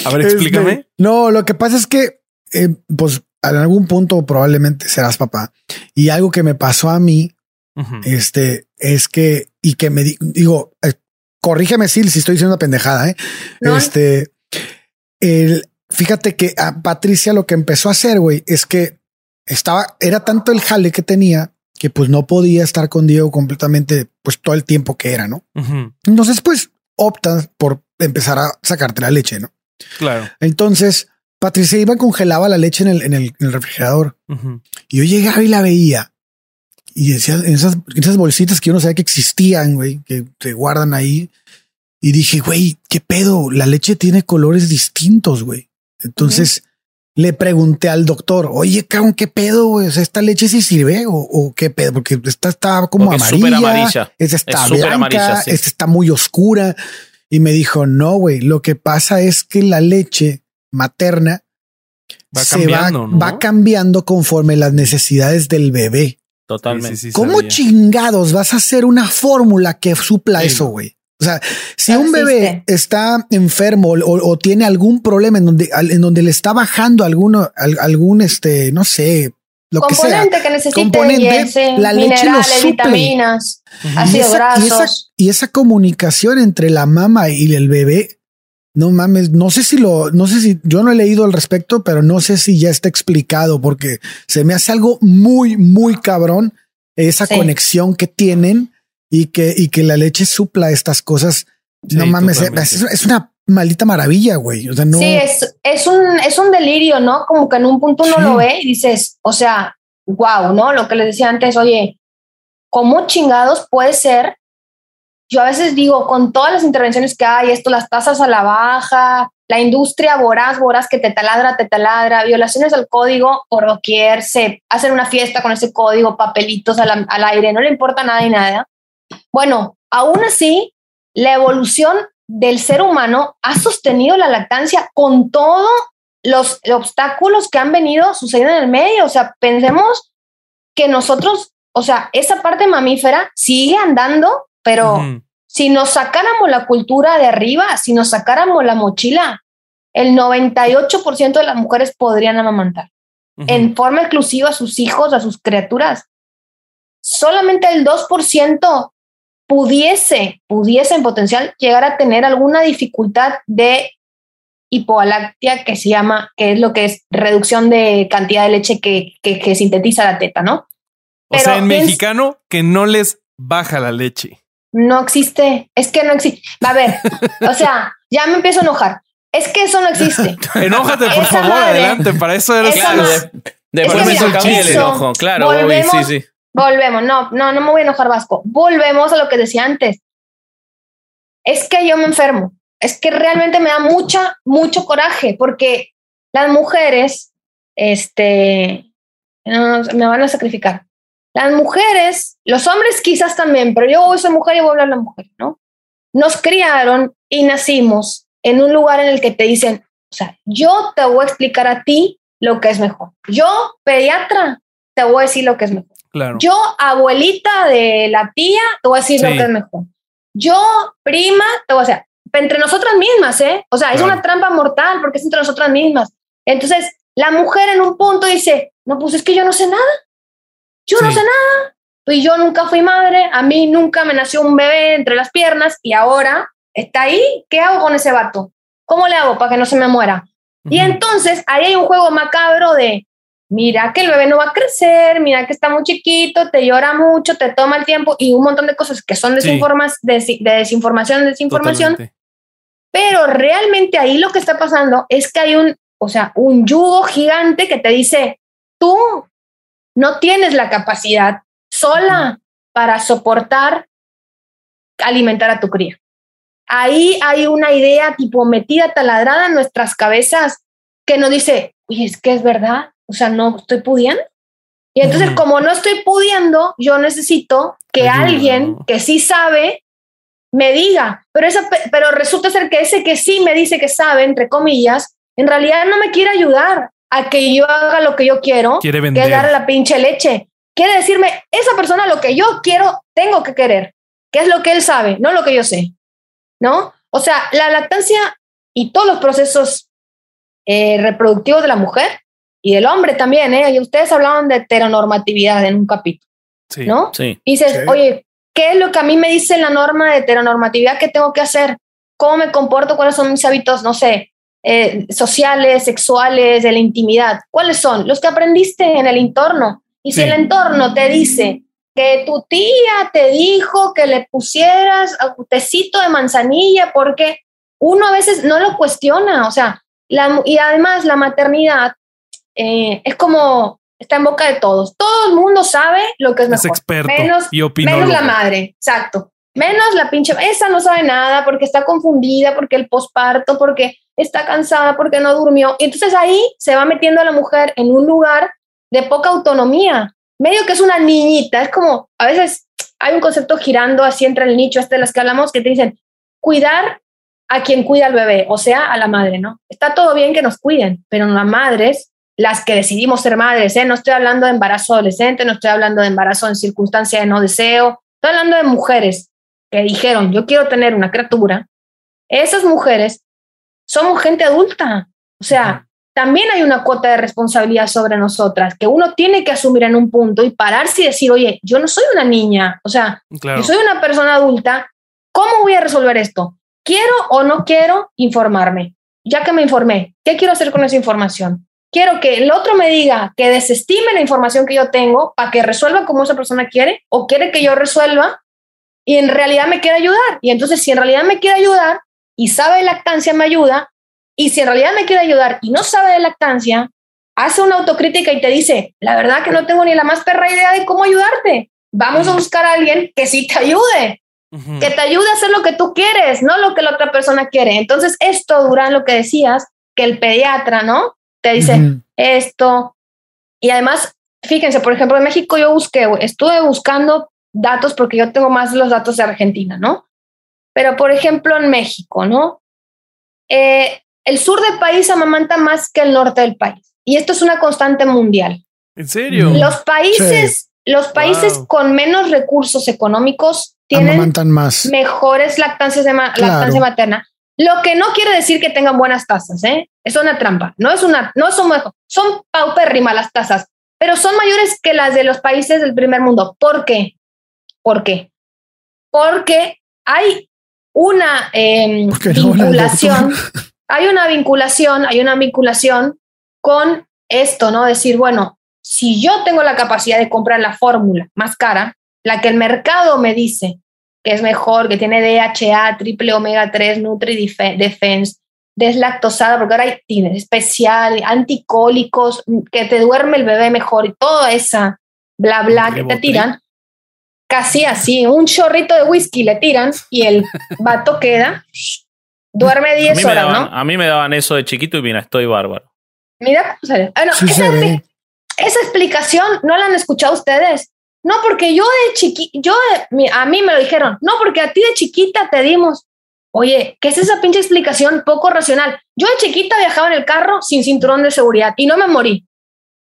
A ver, explícame. Este, no, lo que pasa es que, eh, pues, en algún punto probablemente serás papá. Y algo que me pasó a mí, este, es que, y que me di- digo, eh, corrígeme Sil, si estoy diciendo una pendejada, ¿eh? No. Este, el, fíjate que a Patricia lo que empezó a hacer, güey, es que estaba, era tanto el jale que tenía que pues no podía estar con Diego completamente, pues todo el tiempo que era, ¿no? Entonces, pues optas por empezar a sacarte la leche, ¿no? Claro. Entonces, Patricia iba y congelaba la leche en el, en el, en el refrigerador. Y yo llegaba y la veía. Y decía, en esas, en esas bolsitas que yo no sabía que existían, güey, que se guardan ahí. Y dije, güey, ¿qué pedo? La leche tiene colores distintos, güey. Entonces le pregunté al doctor, oye, cabrón, ¿qué pedo, güey? O sea, ¿esta leche sí sirve o, o qué pedo? Porque esta está como Porque es amarilla, súper amarilla. esta está Es blanca, amarilla, sí. esta está muy oscura. Y me dijo, no, güey, lo que pasa es que la leche materna Va se cambiando, va, ¿no? va cambiando conforme las necesidades del bebé. Totalmente. Sí, sí, sí, ¿Cómo sabía. chingados vas a hacer una fórmula que supla Sí, eso, güey? O sea, si No un bebé está enfermo o, o tiene algún problema en donde, en donde le está bajando alguno, al- algún, este, no sé, lo que sea. Componente que necesite componente, la leche lo suple. vitaminas. Y esa, y, esa, grasos. y esa comunicación entre la mamá y el bebé, no mames, no sé si lo, no sé si, yo no he leído al respecto, pero no sé si ya está explicado porque se me hace algo muy, muy cabrón esa Sí. conexión que tienen y que, y que la leche supla estas cosas. no mames, es, es una maldita maravilla, güey. O sea, no. Sí, es, es, un, es un delirio, ¿no? Como que en un punto uno Sí. lo ve y dices, o sea, wow, ¿no? Lo que les decía antes, oye, ¿cómo chingados puede ser? Yo a veces digo, con todas las intervenciones que hay, esto, las tasas a la baja, la industria voraz, voraz que te taladra, te taladra, violaciones al código por doquier, se hacen una fiesta con ese código, papelitos al, al aire, no le importa nada y nada. Bueno, aún así, la evolución del ser humano ha sostenido la lactancia con todos los obstáculos que han venido sucediendo en el medio. O sea, pensemos que nosotros, o sea, esa parte mamífera sigue andando, pero. Si nos sacáramos la cultura de arriba, si nos sacáramos la mochila, el 98% de las mujeres podrían amamantar en forma exclusiva a sus hijos, a sus criaturas. Solamente el 2% pudiese, pudiese en potencial llegar a tener alguna dificultad de hipogalactia que se llama, que es lo que es reducción de cantidad de leche que, que, que sintetiza la teta, ¿no? O sea, pero en mexicano que no les baja la leche. No existe, es que no existe. A ver, o sea, ya me empiezo a enojar. Es que eso no existe. Enójate, por Esa favor, madre- adelante. Para eso eres Claro, después Es que me hizo el enojo. Claro, Bobby, sí, volvemos- sí. Volvemos, no, no, no me voy a enojar, Vasco. Volvemos a lo que decía antes. Es que yo me enfermo. Es que realmente me da mucha, mucho coraje porque las mujeres, este, no, me van a sacrificar. Las mujeres, los hombres quizás también, pero yo hoy soy mujer y voy a hablar de la mujer, ¿no? Nos criaron y nacimos en un lugar en el que te dicen, o sea, yo te voy a explicar a ti lo que es mejor. Yo, pediatra, te voy a decir lo que es mejor. Claro. Yo, abuelita de la tía, te voy a decir lo que es mejor. Yo, prima, te voy a decir, entre nosotras mismas, ¿eh? O sea, es una trampa mortal porque es entre nosotras mismas. Entonces, la mujer en un punto dice, no, pues es que yo no sé nada. Yo no sé nada. Y yo nunca fui madre, a mí nunca me nació un bebé entre las piernas y ahora está ahí. ¿Qué hago con ese vato? ¿Cómo le hago para que no se me muera? Y entonces ahí hay un juego macabro de, mira que el bebé no va a crecer, mira que está muy chiquito, te llora mucho, te toma el tiempo y un montón de cosas que son Sí. desinformas, desi- de desinformación, desinformación. Totalmente. Pero realmente ahí lo que está pasando es que hay un, o sea, un yugo gigante que te dice, tú no tienes la capacidad sola para soportar alimentar a tu cría. Ahí hay una idea tipo metida taladrada en nuestras cabezas que nos dice, oye, es que es verdad, o sea, no estoy pudiendo. Y entonces, como no estoy pudiendo, yo necesito que Ayuda, alguien que sí sabe me diga, pero, esa, pe- pero resulta ser que ese que sí me dice que sabe, entre comillas, en realidad no me quiere ayudar a que yo haga lo que yo quiero, Quiere que es vender. darle la pinche leche. Quiere decirme, esa persona lo que yo quiero, tengo que querer, que es lo que él sabe, no lo que yo sé. ¿No? O sea, la lactancia y todos los procesos eh, reproductivos de la mujer y del hombre también, ¿eh? Y ustedes hablaban de heteronormatividad en un capítulo, Sí. ¿no? Sí. Y dices, Sí. oye, ¿qué es lo que a mí me dice la norma de heteronormatividad que tengo que hacer? ¿Cómo me comporto? ¿Cuáles son mis hábitos, no sé, eh, sociales, sexuales, de la intimidad? ¿Cuáles son? Los que aprendiste en el entorno. Y si el entorno te dice que tu tía te dijo que le pusieras un tecito de manzanilla porque uno a veces no lo cuestiona, o sea, la, y además la maternidad eh, es como, está en boca de todos. Todo el mundo sabe lo que es mejor. Es experto menos, y menos la madre, exacto. Menos la pinche, esa no sabe nada porque está confundida, porque el posparto, porque está cansada, porque no durmió. Entonces ahí se va metiendo a la mujer en un lugar de poca autonomía. Medio que es una niñita, es como, a veces hay un concepto girando así entre el nicho este de las que hablamos que te dicen, cuidar a quien cuida al bebé, o sea, a la madre, ¿no? Está todo bien que nos cuiden, pero las madres, las que decidimos ser madres, ¿eh? No estoy hablando de embarazo adolescente, no estoy hablando de embarazo en circunstancia de no deseo, estoy hablando de mujeres que dijeron, yo quiero tener una criatura. Esas mujeres somos gente adulta, o sea, también hay una cuota de responsabilidad sobre nosotras que uno tiene que asumir en un punto y pararse y decir, oye, yo no soy una niña, o sea, Claro. yo soy una persona adulta, ¿cómo voy a resolver esto? ¿Quiero o no quiero informarme? Ya que me informé, ¿qué quiero hacer con esa información? Quiero que el otro me diga que desestime la información que yo tengo para que resuelva como esa persona quiere o quiere que yo resuelva y en realidad me quiere ayudar. Y entonces si en realidad me quiere ayudar y sabe de lactancia, me ayuda. Y si en realidad me quiere ayudar y no sabe de lactancia, hace una autocrítica y te dice, la verdad que no tengo ni la más perra idea de cómo ayudarte. Vamos a buscar a alguien que sí te ayude que te ayude a hacer lo que tú quieres, no lo que la otra persona quiere. Entonces, esto, Durán, lo que decías, que el pediatra, ¿no? Te dice esto. Y además, fíjense, por ejemplo, en México yo busqué, estuve buscando datos porque yo tengo más los datos de Argentina, ¿no? Pero, por ejemplo, en México, ¿no? Eh, el sur del país amamanta más que el norte del país. Y esto es una constante mundial. ¿En serio? Mm. Los países, los países Wow. con menos recursos económicos tienen Amamantan más. mejores lactancias de ma- Claro. lactancia materna. Lo que no quiere decir que tengan buenas tasas, ¿eh? Es una trampa. No es una, no son, son paupérrimas las tasas, pero son mayores que las de los países del primer mundo. ¿Por qué? ¿Por qué? Porque hay una eh, no, la vinculación, hay una vinculación, hay una vinculación con esto, ¿no? Decir, bueno, si yo tengo la capacidad de comprar la fórmula más cara, la que el mercado me dice que es mejor, que tiene DHA, triple omega 3, Nutri Defe- Defense, deslactosada, porque ahora hay tiene especial, anticólicos, que te duerme el bebé mejor y toda esa bla bla que te tiran, casi así, un chorrito de whisky le tiran y el vato queda, duerme A mí, 10 me horas, daban, ¿no? a mí me daban eso de chiquito y mira, estoy bárbaro. Mira cómo sale. Ah, no, Sí esa, explicación no la han escuchado ustedes. No, porque yo de chiqui, yo de- a mí me lo dijeron. No, porque a ti de chiquita te dimos. Oye, ¿qué es esa pinche explicación poco racional? Yo de chiquita viajaba en el carro sin cinturón de seguridad y no me morí.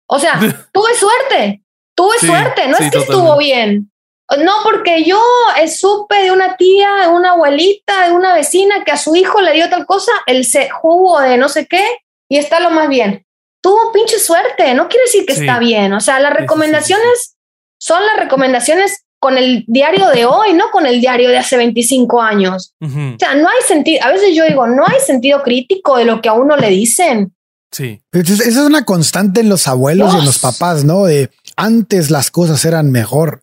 O sea, tuve suerte, tuve Sí, suerte, no sí, es que estuvo bien. No, porque yo eh, supe de una tía, de una abuelita, de una vecina que a su hijo le dio tal cosa, el se- jugo de no sé qué, y está lo más bien. Tuvo pinche suerte, no quiere decir que Sí. está bien. O sea, las sí, sí, recomendaciones son las recomendaciones con el diario de hoy, no con el diario de hace 25 años. Ujú. O sea, no hay sentido, a veces yo digo, no hay sentido crítico de lo que a uno le dicen. Sí. Entonces, esa es una constante en los abuelos y en los papás, ¿no? De antes las cosas eran mejor.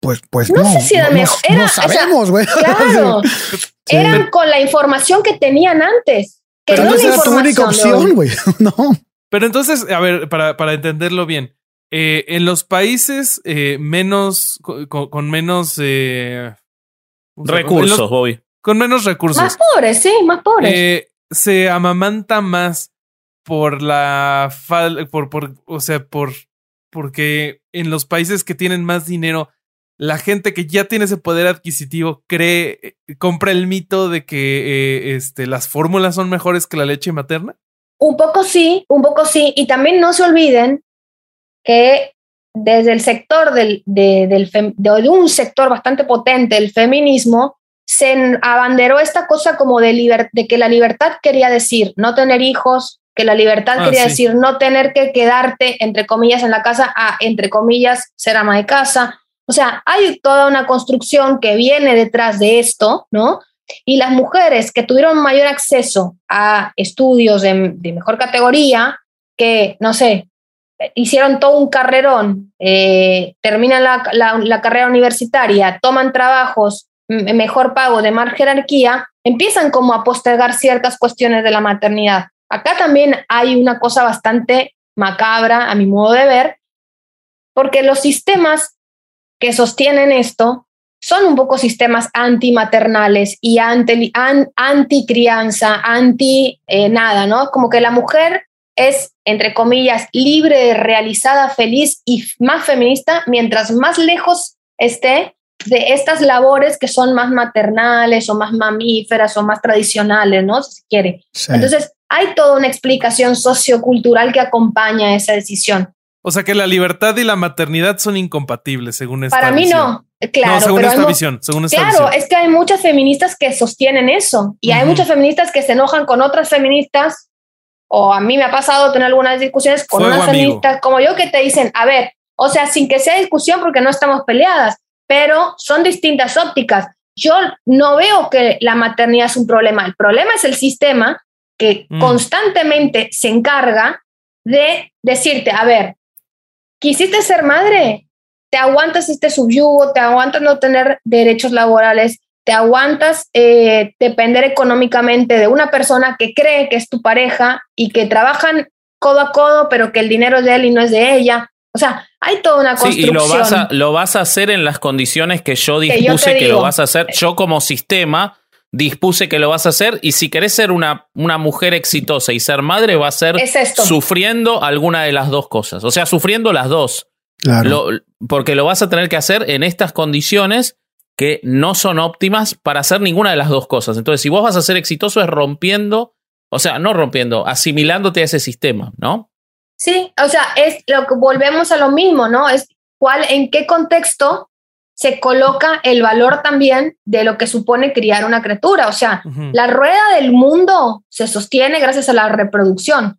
Pues, pues no. No sé si era no, mejor. No, Era- no o sea, sabemos, güey. Claro, Sí. eran con la información que tenían antes. Que Tal no era tu única opción, güey. No. Pero entonces, a ver, para, para entenderlo bien, eh, en los países eh, menos, con, menos eh, Recursos, los- Bobby. con menos recursos, Más pobres, sí, más pobres. eh, se amamanta más por la fal por, por, o sea, por, porque en los países que tienen más dinero, la gente que ya tiene ese poder adquisitivo cree, eh, compra el mito de que eh, este, las fórmulas son mejores que la leche materna. Un poco sí, un poco sí. Y también no se olviden que desde el sector del, de, del fem- de un sector bastante potente, el feminismo, se abanderó esta cosa como de, liber- de que la libertad quería decir no tener hijos, que la libertad Ah, quería sí. decir no tener que quedarte, entre comillas, en la casa, a, entre comillas, ser ama de casa. O sea, hay toda una construcción que viene detrás de esto, ¿no? Y las mujeres que tuvieron mayor acceso a estudios de, mejor categoría, que, no sé, hicieron todo un carrerón, eh, terminan la, la, carrera universitaria, toman trabajos mejor pago, de más jerarquía, empiezan como a postergar ciertas cuestiones de la maternidad. Acá también hay una cosa bastante macabra, a mi modo de ver, porque los sistemas que sostienen esto son un poco sistemas antimaternales y anti, anti crianza, anti eh, nada, ¿no? Como que la mujer es, entre comillas, libre, realizada, feliz y más feminista mientras más lejos esté de estas labores que son más maternales o más mamíferas o más tradicionales, ¿no? Si se quiere. Entonces, hay toda una explicación sociocultural que acompaña esa decisión. O sea que la libertad y la maternidad son incompatibles, según esta Para mí no, claro. según esta visión, según esta Claro, es que hay muchas feministas que sostienen eso y hay muchas feministas que se enojan con otras feministas o a mí me ha pasado tener algunas discusiones con unas feministas como yo que te dicen, a ver, o sea, sin que sea discusión porque no estamos peleadas, pero son distintas ópticas. Yo no veo que la maternidad es un problema, el problema es el sistema que mm. constantemente se encarga de decirte, a ver, quisiste ser madre, te aguantas este subyugo, te aguantas no tener derechos laborales, te aguantas eh, depender económicamente de una persona que cree que es tu pareja y que trabajan codo a codo, pero que el dinero es de él y no es de ella. O sea, hay toda una construcción. Sí, y lo vas, a, lo vas a hacer en las condiciones que yo dispuse que, lo vas a hacer. Yo como sistema dispuse que lo vas a hacer y si querés ser una, una mujer exitosa y ser madre va a ser sufriendo alguna de las dos cosas, o sea, sufriendo las dos. Claro. porque lo vas a tener que hacer en estas condiciones que no son óptimas para hacer ninguna de las dos cosas. Entonces, si vos vas a ser exitoso es rompiendo, o sea, no rompiendo, asimilándote a ese sistema, ¿no? Sí, o sea, es lo que volvemos a lo mismo, ¿no? Es cuál, en qué contexto se coloca el valor también de lo que supone criar una criatura. O sea, la rueda del mundo se sostiene gracias a la reproducción.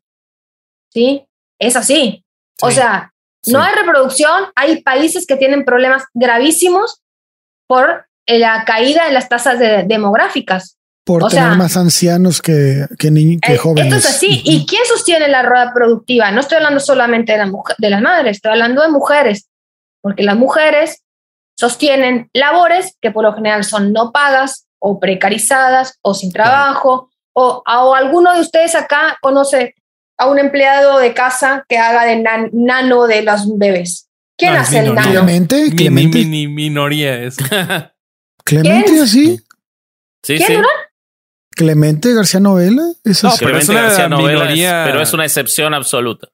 ¿Sí? Es así. O sea, no hay reproducción, hay países que tienen problemas gravísimos por la caída de las tasas demográficas. Por tener más ancianos que, que, que jóvenes. Eh, esto es así. ¿Y quién sostiene la rueda productiva? No estoy hablando solamente de, la de las madres, estoy hablando de mujeres, porque las mujeres sostienen labores que por lo general son no pagas o precarizadas o sin trabajo, o, o, alguno de ustedes acá conoce a un empleado de casa que haga de nano de los bebés. ¿Quién hace el nano? Clemente, Clemente. Mi, minoría es. Clemente, así. Sí, ¿Quién, sí. Clemente García Novela. Eso no, pero es una García Novela, pero es una excepción absoluta.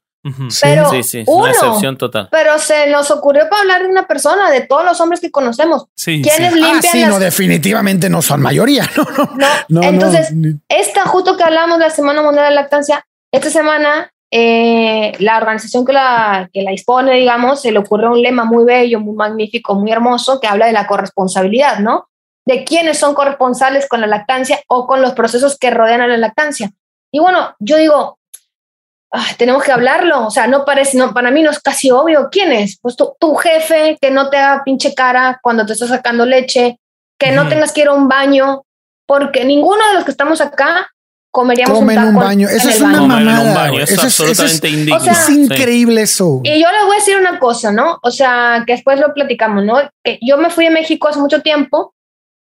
Pero sí, sí, una excepción total. Pero se nos ocurrió para hablar de una persona, de todos los hombres que conocemos. Sí, ¿Quiénes limpian? Ah, sí, no, definitivamente no son mayoría. No, no. Entonces, esta, justo que hablamos de la Semana Mundial de la Lactancia, esta semana eh, la organización que la, que la dispone, digamos, se le ocurrió un lema muy bello, muy magnífico, muy hermoso, que habla de la corresponsabilidad, ¿no? De quiénes son corresponsales con la lactancia o con los procesos que rodean a la lactancia. Y bueno, yo digo, tenemos que hablarlo. O sea, no parece, no, para mí no es casi obvio. ¿Quién es? Pues tu, tu jefe que no te haga pinche cara cuando te está sacando leche, que no tengas que ir a un baño, porque ninguno de los que estamos acá comeríamos Comen un, baño. Eso es una mamada. Eso, es absolutamente indigno. es increíble eso. Y yo les voy a decir una cosa, ¿no? O sea, que después lo platicamos, ¿no? Que yo me fui a México hace mucho tiempo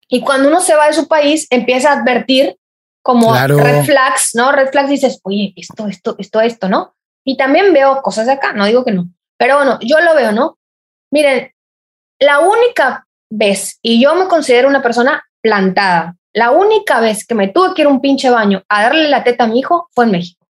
y cuando uno se va de su país empieza a advertir como red flags, ¿no? Red flags dices, oye, esto, esto, esto, esto, ¿no? Y también veo cosas de acá, no digo que no, pero bueno, yo lo veo, ¿no? Miren, la única vez, y yo me considero una persona plantada, la única vez que me tuve que ir a un pinche baño a darle la teta a mi hijo fue en México.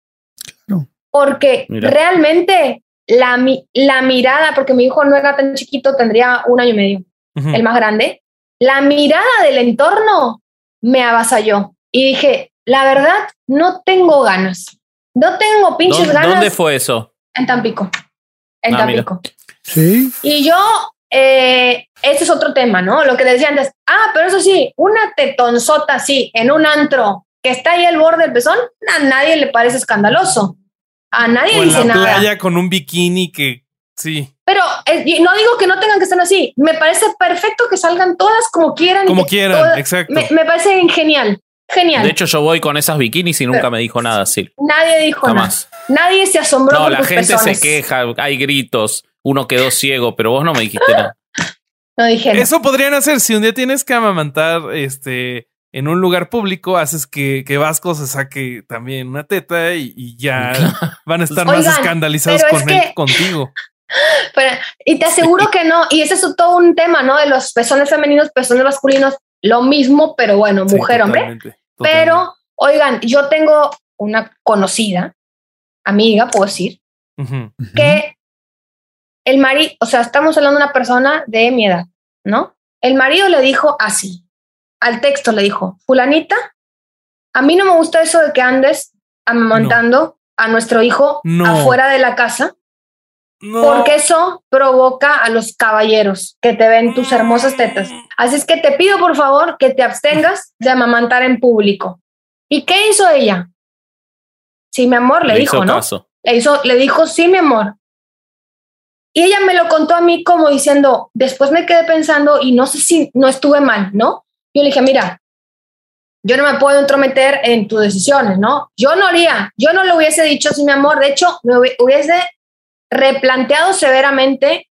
Porque realmente la, la mirada, porque mi hijo no era tan chiquito, tendría un año y medio, el más grande, la mirada del entorno me avasalló. Y dije, la verdad, no tengo ganas. No tengo pinches ganas. ¿Dónde fue eso? En Tampico. En ah, Tampico. Sí. Y yo, eh, ese es otro tema, ¿no? Lo que decía antes. Ah, pero eso sí, una tetonzota así, en un antro, que está ahí al borde del pezón, a nadie le parece escandaloso. A nadie o dice en la playa con un bikini que sí. Pero eh, no digo que no tengan que estar así. Me parece perfecto que salgan todas como quieran. Como quieran, exacto. Me, me, parece genial. Genial. De hecho, yo voy con esas bikinis y nunca me dijo nada, sí. Nadie dijo Jamás. nada. Nadie se asombró. No, por la tus gente pezones. se queja, hay gritos, uno quedó ciego, pero vos no me dijiste nada. No dije nada. Eso podrían hacer si un día tienes que amamantar este en un lugar público, haces que, que Vasco se saque también una teta y, y ya van a estar más Oigan, escandalizados pero es con él- que- contigo. Pero- y te aseguro que no. Y ese es todo un tema, ¿no? De los pezones femeninos, pezones masculinos, lo mismo, pero bueno, Sí, mujer, hombre. totalmente, totalmente. Pero, oigan, yo tengo una conocida, amiga, puedo decir, que el marido, o sea, estamos hablando de una persona de mi edad, ¿no? El marido le dijo así, al texto le dijo, fulanita, a mí no me gusta eso de que andes amamantando a nuestro hijo No. afuera de la casa, No. porque eso provoca a los caballeros que te ven tus hermosas tetas. Así es que te pido por favor que te abstengas de amamantar en público. ¿Y qué hizo ella? Sí, mi amor, le, dijo, hizo ¿no? caso. Le, hizo, le dijo, sí, mi amor. Y ella me lo contó a mí como diciendo, después me quedé pensando y no sé si no estuve mal, ¿no? Yo le dije, mira, yo no me puedo entrometer en tus decisiones, ¿no? Yo no haría, yo no le hubiese dicho, sí, mi amor, de hecho, me hubi- hubiese replanteado severamente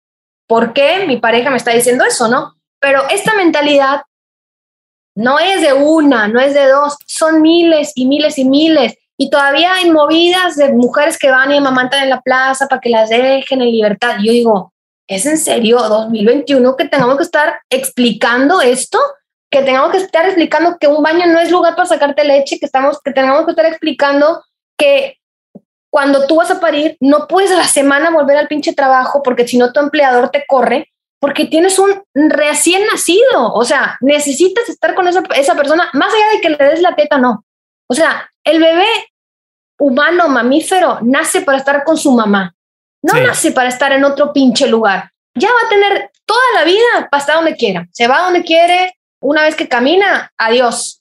por qué mi pareja me está diciendo eso, ¿no? Pero esta mentalidad no es de una, no es de dos, son miles y miles y miles. Y todavía hay movidas de mujeres que van y amamantan en la plaza para que las dejen en libertad. Yo digo, ¿es en serio 2021 que tengamos que estar explicando esto? Que tengamos que estar explicando que un baño no es lugar para sacarte leche, que, estamos, que tengamos que estar explicando que cuando tú vas a parir no puedes a la semana volver al pinche trabajo porque si no tu empleador te corre porque tienes un recién nacido. O sea, necesitas estar con esa, esa persona, más allá de que le des la teta, no. O sea, el bebé humano, mamífero, nace para estar con su mamá. No Sí. nace para estar en otro pinche lugar. Ya va a tener toda la vida para estar donde quiera. Se va donde quiere. Una vez que camina, adiós.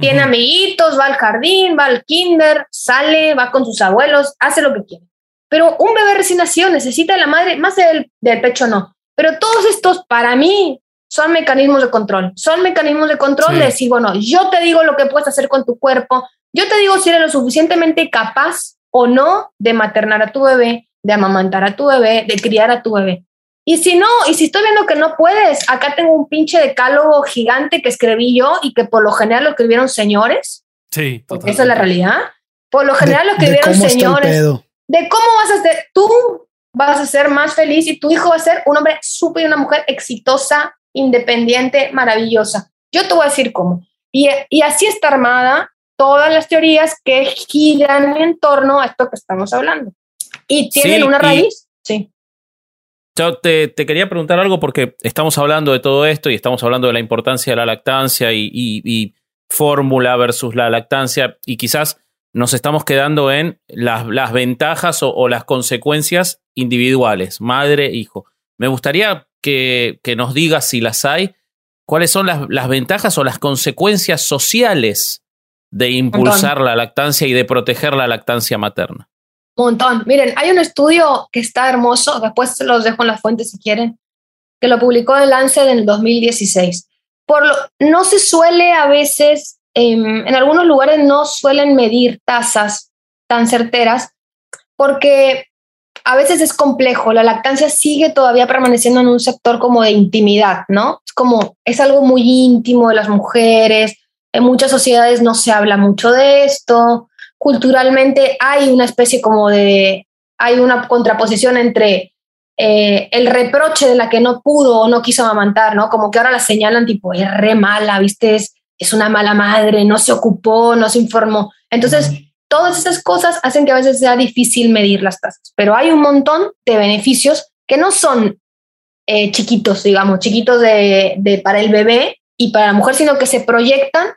Tiene amiguitos, va al jardín, va al kinder, sale, va con sus abuelos, hace lo que quiere. Pero un bebé recién nacido necesita de la madre, más del, del pecho no. Pero todos estos, para mí, son mecanismos de control. Son mecanismos de control Sí. de decir, bueno, yo te digo lo que puedes hacer con tu cuerpo, yo te digo si eres lo suficientemente capaz o no de maternar a tu bebé, de amamantar a tu bebé, de criar a tu bebé. Y si no, y si estoy viendo que no puedes, acá tengo un pinche decálogo gigante que escribí yo y que por lo general lo escribieron señores, Sí, porque esa es la realidad. Por lo general lo de, de escribieron señores de cómo vas a ser, tú vas a ser más feliz y tu hijo va a ser un hombre súper y una mujer exitosa, independiente, maravillosa. Yo te voy a decir cómo. Y, y así está armada todas las teorías que giran en torno a esto que estamos hablando. Y tienen Sí, una y- raíz. Sí. Yo te, te quería preguntar algo porque estamos hablando de todo esto y estamos hablando de la importancia de la lactancia y, y- y fórmula versus la lactancia y quizás nos estamos quedando en las, las ventajas o, o las consecuencias individuales, madre, hijo. Me gustaría que, que nos digas si las hay, cuáles son las, las ventajas o las consecuencias sociales de impulsar la lactancia y de proteger la lactancia materna. Montón. Miren, hay un estudio que está hermoso, después se los dejo en las fuentes si quieren, que lo publicó el Lancet en el 2016. Por lo, no se suele a veces, em, en algunos lugares no suelen medir tasas tan certeras porque a veces es complejo. La lactancia sigue todavía permaneciendo en un sector como de intimidad, ¿no? Es como, es algo muy íntimo de las mujeres. En muchas sociedades no se habla mucho de esto culturalmente hay una especie como de, hay una contraposición entre eh, el reproche de la que no pudo o no quiso amamantar, ¿no? Como que ahora la señalan tipo, es re mala, ¿viste? Es, es una mala madre, no se ocupó, no se informó. Entonces, todas estas cosas hacen que a veces sea difícil medir las tasas, pero hay un montón de beneficios que no son eh, chiquitos, digamos, chiquitos de, de, para el bebé y para la mujer, sino que se proyectan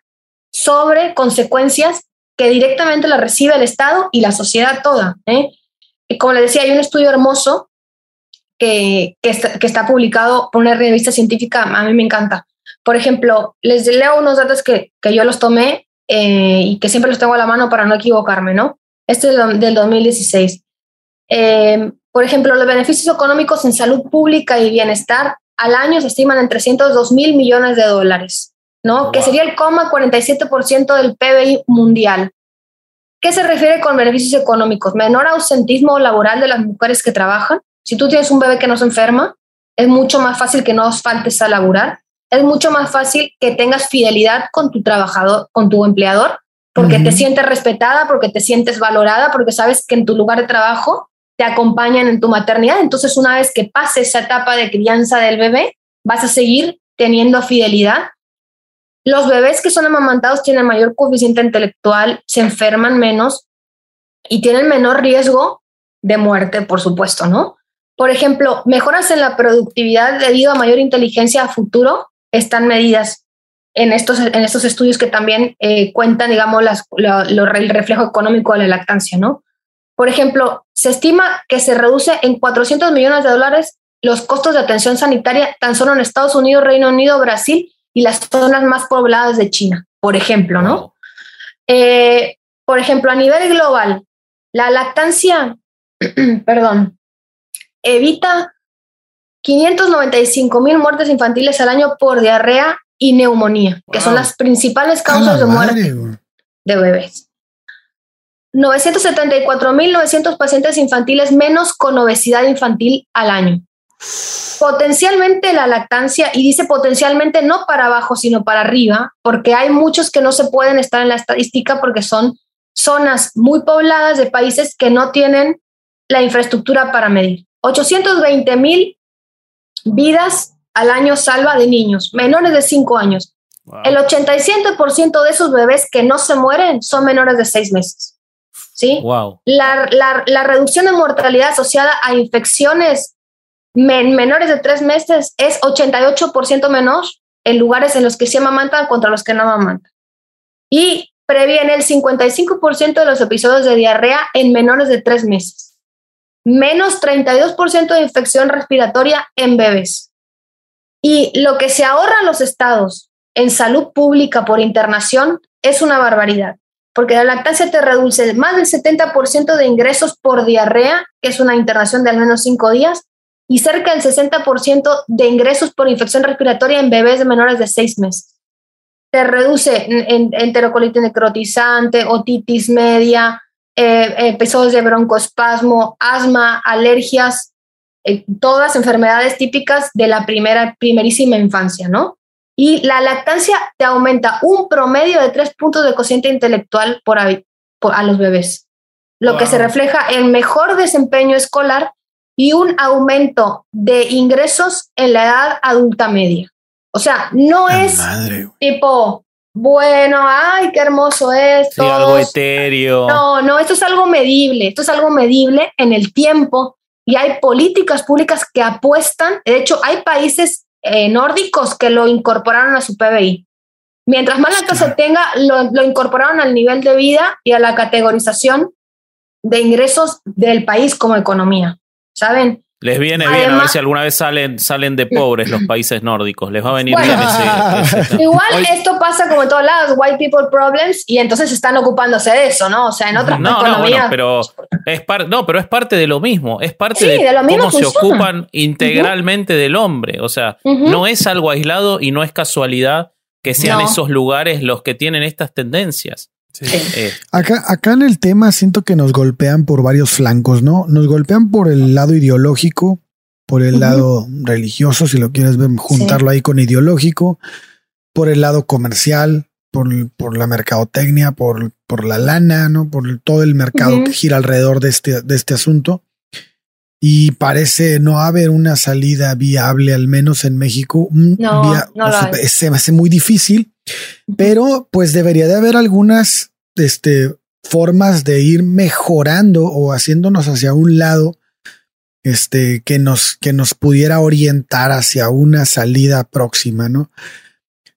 sobre consecuencias que directamente la recibe el Estado y la sociedad toda. ¿eh? Y como les decía, hay un estudio hermoso que, que, está, publicado por una revista científica, a mí me encanta. Por ejemplo, les leo unos datos que, que yo los tomé eh, y que siempre los tengo a la mano para no equivocarme, ¿no? Este es del, del 2016. Eh, por ejemplo, los beneficios económicos en salud pública y bienestar al año se estiman en 302 mil millones de dólares. ¿No? Que Wow. sería el 47% del PBI mundial. ¿Qué se refiere con beneficios económicos? Menor ausentismo laboral de las mujeres que trabajan. Si tú tienes un bebé que no se enferma, es mucho más fácil que no faltes a laburar. Es mucho más fácil que tengas fidelidad con tu trabajador, con tu empleador, porque te sientes respetada, porque te sientes valorada, porque sabes que en tu lugar de trabajo te acompañan en tu maternidad. Entonces, una vez que pase esa etapa de crianza del bebé, vas a seguir teniendo fidelidad. Los bebés que son amamantados tienen mayor coeficiente intelectual, se enferman menos y tienen menor riesgo de muerte, por supuesto, ¿no? Por ejemplo, mejoras en la productividad debido a mayor inteligencia a futuro están medidas en estos, en estos estudios que también eh, cuentan, digamos, las, el reflejo económico de la lactancia, ¿no? Por ejemplo, se estima que se reduce en 400 millones de dólares los costos de atención sanitaria tan solo en Estados Unidos, Reino Unido, Brasil y las zonas más pobladas de China, por ejemplo, ¿no? Eh, por ejemplo, a nivel global, la lactancia, perdón, evita 595 mil muertes infantiles al año por diarrea y neumonía, que son las principales causas de muerte madre, de bebés. 974.900 pacientes infantiles menos con obesidad infantil al año. Potencialmente la lactancia, y dice potencialmente no para abajo, sino para arriba, porque hay muchos que no se pueden estar en la estadística porque son zonas muy pobladas de países que no tienen la infraestructura para medir. 820 mil vidas al año salva de niños menores de 5 años. Wow. El 87% de esos bebés que no se mueren son menores de 6 meses. ¿Sí? Wow. La, la- la reducción de mortalidad asociada a infecciones men- menores de 3 meses es 88% menor en lugares en los que se amamantan contra los que no amamantan. Y previene el 55% de los episodios de diarrea en menores de 3 meses. Menos 32% de infección respiratoria en bebés. Y lo que se ahorran los estados en salud pública por internación es una barbaridad, porque la lactancia te reduce más del 70% de ingresos por diarrea, que es una internación de al menos 5 días, y cerca del 60% de ingresos por infección respiratoria en bebés de menores de 6 meses. Te reduce en- en- enterocolitis necrotizante, otitis media, eh, episodios de broncoespasmo, asma, alergias, eh, todas enfermedades típicas de la primera, primerísima infancia, ¿no? Y la lactancia te aumenta un promedio de tres puntos de cociente intelectual por, por- a los bebés, lo que se refleja en mejor desempeño escolar y un aumento de ingresos en la edad adulta media. O sea, no La es madre, tipo, bueno, ay, qué hermoso es. Sí, algo etéreo. No, no, esto es algo medible, esto es algo medible en el tiempo y hay políticas públicas que apuestan, de hecho hay países eh, nórdicos que lo incorporaron a su PBI. Mientras más lactancia Claro. tenga, lo, lo incorporaron al nivel de vida y a la categorización de ingresos del país como economía, ¿saben? Les viene bien a ver Además- si alguna vez salen, salen de pobres los países nórdicos. Les va a venir Bueno. bien ese, ese- Igual esto pasa como en todos lados, white people problems, y entonces están ocupándose de eso, ¿no? O sea, en otras No, no, bueno, pero es par- no, pero es parte de lo mismo. Es parte Sí, de, de lo mismo cómo se ocupan integralmente del hombre. O sea, no es algo aislado y no es casualidad que sean No. esos lugares los que tienen estas tendencias. Sí. Eh, Acá, acá en el tema siento que nos golpean por varios flancos, ¿no? Nos golpean por el lado ideológico, por el lado religioso, si lo quieres ver, juntarlo ahí con ideológico, por el lado comercial, por, por la mercadotecnia, por, por la lana, ¿no? Por todo el mercado que gira alrededor de este, de este asunto. Y parece no haber una salida viable, al menos en México. No, via- no o la sea, hay. se me hace muy difícil, pero pues debería de haber algunas este, formas de ir mejorando o haciéndonos hacia un lado este, que, nos, que nos pudiera orientar hacia una salida próxima, ¿no?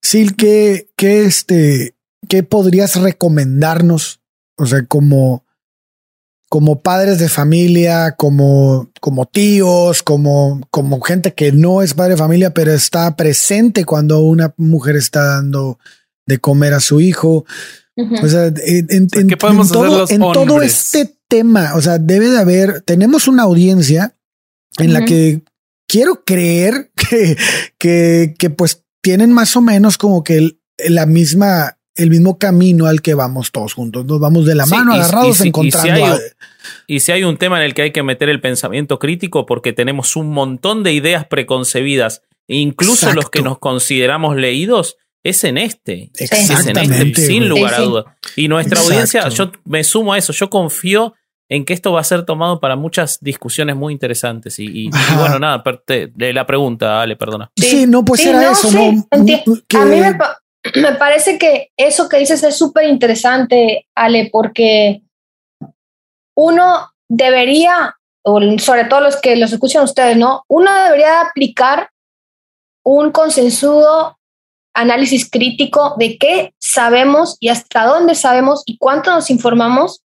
Sil, ¿qué, qué, este, ¿qué podrías recomendarnos? O sea, como, como padres de familia, como, como tíos, como, como gente que no es padre de familia, pero está presente cuando una mujer está dando de comer a su hijo. O sea, en, en- ¿qué podemos en hacer todo, los en todo hombres? este tema, o sea, debe de haber, tenemos una audiencia en la que quiero creer que, que, que pues tienen más o menos como que el- la misma, el mismo camino al que vamos todos juntos. Nos vamos de la Sí, mano y- agarrados y si- y encontrando. si hay a- Y si hay un tema en el que hay que meter el pensamiento crítico porque tenemos un montón de ideas preconcebidas, incluso los que nos consideramos leídos, es en este. Es en Exactamente, este, sin lugar a dudas. Y nuestra Exacto. audiencia, yo me sumo a eso, yo confío en que esto va a ser tomado para muchas discusiones muy interesantes. Y, y- y Ajá. bueno, nada, te- de la pregunta, Ale, perdona. Sí, no, pues Sí, era no, eso, sí, ¿no? enti- Que- A mí me, me parece que eso que dices es súper interesante, Ale, porque uno debería, o sobre todo los que los escuchan ustedes, ¿no? Uno debería aplicar un consensudo análisis crítico de qué sabemos y hasta dónde sabemos y cuánto nos informamos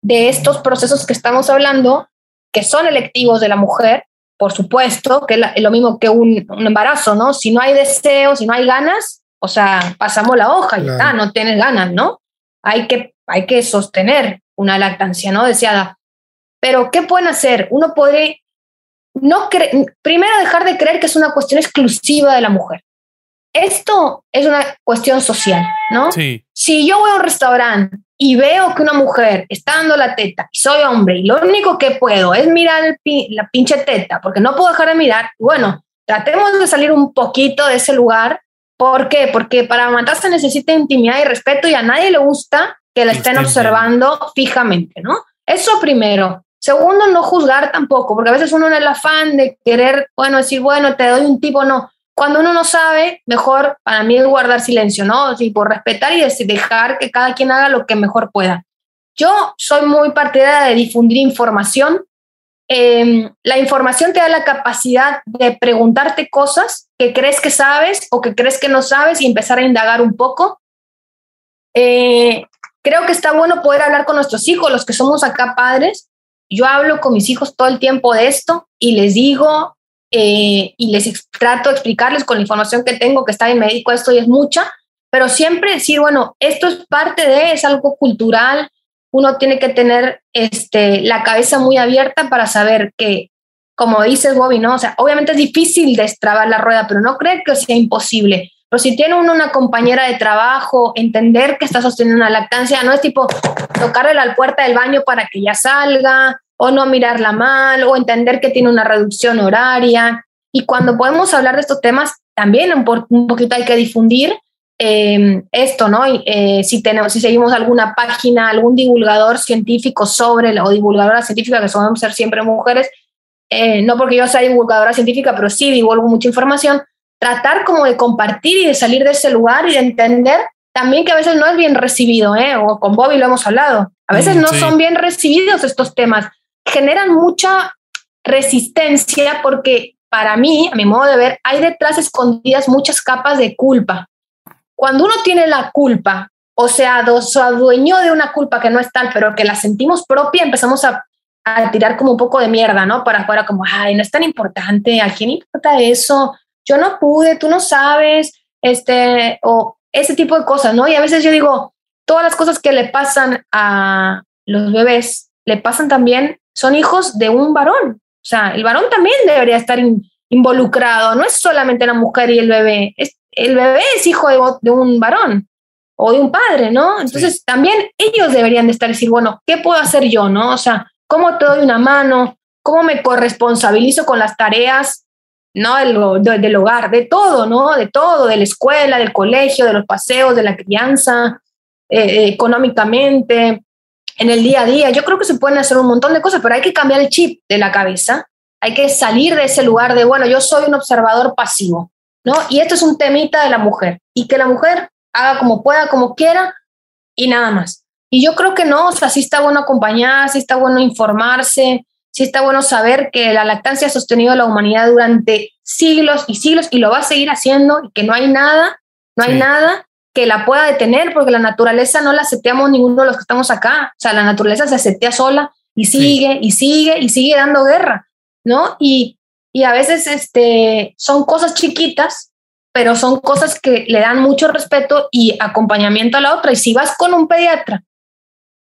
de estos procesos que estamos hablando, que son electivos de la mujer, por supuesto, que es lo mismo que un, un embarazo, ¿no? Si no hay deseo, si no hay ganas, o sea, pasamos la hoja y Claro. está, no tienes ganas, ¿no? Hay que, hay que sostener una lactancia no deseada. Pero, ¿qué pueden hacer? Uno podría, no cre- primero dejar de creer que es una cuestión exclusiva de la mujer. Esto es una cuestión social, ¿no? Sí. si yo voy a un restaurante y veo que una mujer está dando la teta y soy hombre y lo único que puedo es mirar el pi- la pinche teta porque no puedo dejar de mirar, bueno, tratemos de salir un poquito de ese lugar. ¿Por qué? Porque para matar se necesita intimidad y respeto y a nadie le gusta que la estén observando fijamente, ¿no? Eso primero. Segundo, no juzgar tampoco, porque a veces uno en el afán de querer, bueno, decir, bueno, te doy un tipo, no. Cuando uno no sabe, mejor para mí es guardar silencio, ¿no? Por respetar y dejar que cada quien haga lo que mejor pueda. Yo soy muy partidaria de difundir información. Eh, la información te da la capacidad de preguntarte cosas que crees que sabes o que crees que no sabes y empezar a indagar un poco. Eh, creo que está bueno poder hablar con nuestros hijos, los que somos acá padres. Yo hablo con mis hijos todo el tiempo de esto y les digo eh, y les trato de explicarles con la información que tengo, que está en médico, esto y es mucha, pero siempre decir, bueno, esto es parte de, es algo cultural, uno tiene que tener este, la cabeza muy abierta para saber que, como dices, Bobby, ¿no? O sea, obviamente es difícil destrabar la rueda, pero no creo que sea imposible. Pero si tiene uno una compañera de trabajo, entender que está sosteniendo una lactancia, no es tipo tocarle la puerta del baño para que ya salga, o no mirarla mal, o entender que tiene una reducción horaria. Y cuando podemos hablar de estos temas, también un, po- un poquito hay que difundir eh, esto, ¿no? Eh, si, tenemos, si seguimos alguna página, algún divulgador científico sobre, o divulgadora científica, que solemos ser siempre mujeres, eh, no porque yo sea divulgadora científica, pero sí divulgo mucha información, tratar como de compartir y de salir de ese lugar y de entender también que a veces no es bien recibido, ¿eh? o con Bobby lo hemos hablado, a veces Mm, no sí. son bien recibidos estos temas, generan mucha resistencia porque para mí, a mi modo de ver, hay detrás escondidas muchas capas de culpa. Cuando uno tiene la culpa, o sea, se adueñó de una culpa que no es tal, pero que la sentimos propia, empezamos a, a tirar como un poco de mierda, ¿no? Para afuera, como, ay, no es tan importante, ¿a quién importa eso? Yo no pude, tú no sabes, este, o ese tipo de cosas, ¿no? Y a veces yo digo, todas las cosas que le pasan a los bebés, le pasan también, son hijos de un varón. O sea, el varón también debería estar in- involucrado, no es solamente la mujer y el bebé, es, el bebé es hijo de, de un varón o de un padre, ¿no? Entonces también ellos deberían de estar decir, bueno, ¿qué puedo hacer yo, no? O sea, ¿cómo te doy una mano? ¿Cómo me corresponsabilizo con las tareas, no? Del, de- del hogar, de todo, ¿no? De todo, de la escuela, del colegio, de los paseos, de la crianza, eh, económicamente, en el día a día. Yo creo que se pueden hacer un montón de cosas, pero hay que cambiar el chip de la cabeza. Hay que salir de ese lugar de, bueno, yo soy un observador pasivo, ¿no? Y esto es un temita de la mujer. Y que la mujer haga como pueda, como quiera, y nada más. Y yo creo que no, o sea, sí está bueno acompañar, sí está bueno informarse, sí está bueno saber que la lactancia ha sostenido a la humanidad durante siglos y siglos y lo va a seguir haciendo y que no hay nada, no hay nada que la pueda detener porque la naturaleza no la seteamos ninguno de los que estamos acá. O sea, la naturaleza se setea sola y Sí. sigue y sigue y sigue dando guerra, ¿no? Y, y a veces este, son cosas chiquitas, pero son cosas que le dan mucho respeto y acompañamiento a la otra. Y si vas con un pediatra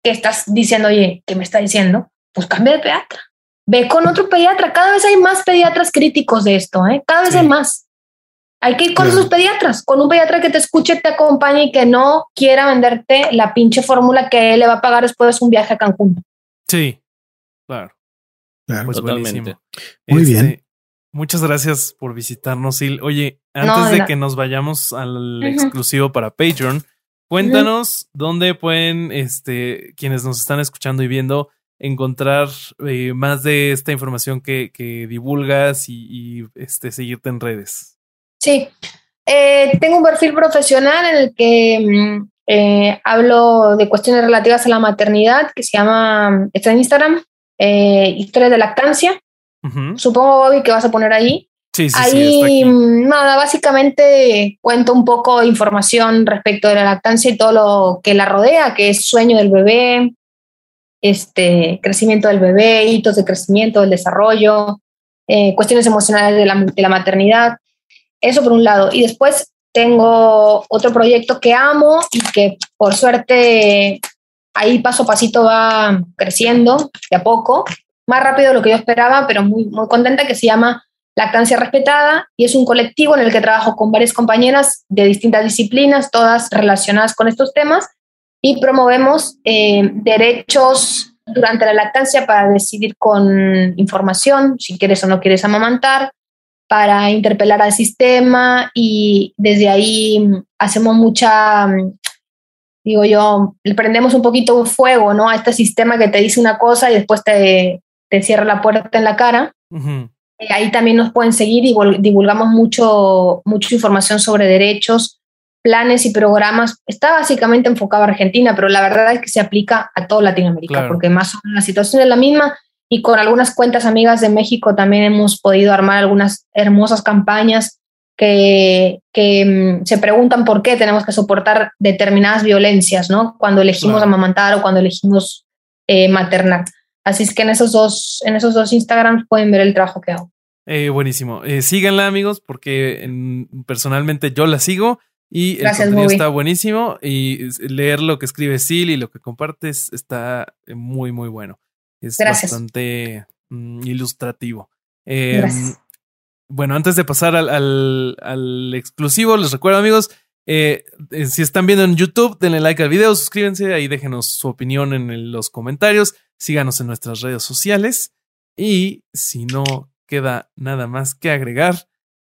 que estás diciendo, oye, ¿qué me está diciendo? Pues cambia de pediatra. Ve con otro pediatra. Cada vez hay más pediatras críticos de esto, ¿eh? Cada vez Sí. hay más. Hay que ir con sus pediatras, con un pediatra que te escuche, te acompañe y que no quiera venderte la pinche fórmula que él le va a pagar después de un viaje a Cancún. Sí, claro. Claro. Pues Totalmente. buenísimo. Muy Este, bien. Muchas gracias por visitarnos, Sil. Oye, antes de que nos vayamos al exclusivo para Patreon, cuéntanos dónde pueden, este, quienes nos están escuchando y viendo, encontrar eh, más de esta información que, que divulgas y, y, este, seguirte en redes. Sí, Eh, tengo un perfil profesional en el que mm, eh, hablo de cuestiones relativas a la maternidad que se llama, está en Instagram, eh, Historias de Lactancia. Supongo, Bobby, que vas a poner ahí. Sí, Ahí, mm, nada, básicamente cuento un poco de información respecto de la lactancia y todo lo que la rodea, que es sueño del bebé, este, crecimiento del bebé, hitos de crecimiento, del desarrollo, eh, cuestiones emocionales de la, de la maternidad. Eso por un lado. Y después tengo otro proyecto que amo y que por suerte ahí paso a pasito va creciendo de a poco, más rápido de lo que yo esperaba, pero muy, muy contenta, que se llama Lactancia Respetada y es un colectivo en el que trabajo con varias compañeras de distintas disciplinas, todas relacionadas con estos temas, y promovemos eh, derechos durante la lactancia para decidir con información si quieres o no quieres amamantar, para interpelar al sistema y desde ahí hacemos mucha, digo yo, le prendemos un poquito fuego ¿no? a este sistema que te dice una cosa y después te, te cierra la puerta en la cara. Eh, Ahí también nos pueden seguir y divulgamos mucho, mucha información sobre derechos, planes y programas. Está básicamente enfocado a Argentina, pero la verdad es que se aplica a toda Latinoamérica, Claro. porque más o menos la situación es la misma y con algunas cuentas amigas de México también hemos podido armar algunas hermosas campañas que, que mm, se preguntan por qué tenemos que soportar determinadas violencias, ¿no? Cuando elegimos Claro. amamantar o cuando elegimos eh, maternar. Así es que en esos dos, en esos dos Instagrams pueden ver el trabajo que hago. Eh, buenísimo. Eh, síganla, amigos, porque en- personalmente yo la sigo y el contenido Bobby. está buenísimo. Y leer lo que escribe Sil y lo que compartes está eh, muy, muy bueno. Es Gracias. bastante mm, ilustrativo. Eh, Gracias. Bueno, antes de pasar al, al- al exclusivo, les recuerdo, amigos, eh, eh, si están viendo en YouTube, denle like al video, suscríbanse, ahí déjenos su opinión en el- los comentarios, síganos en nuestras redes sociales y si no queda nada más que agregar,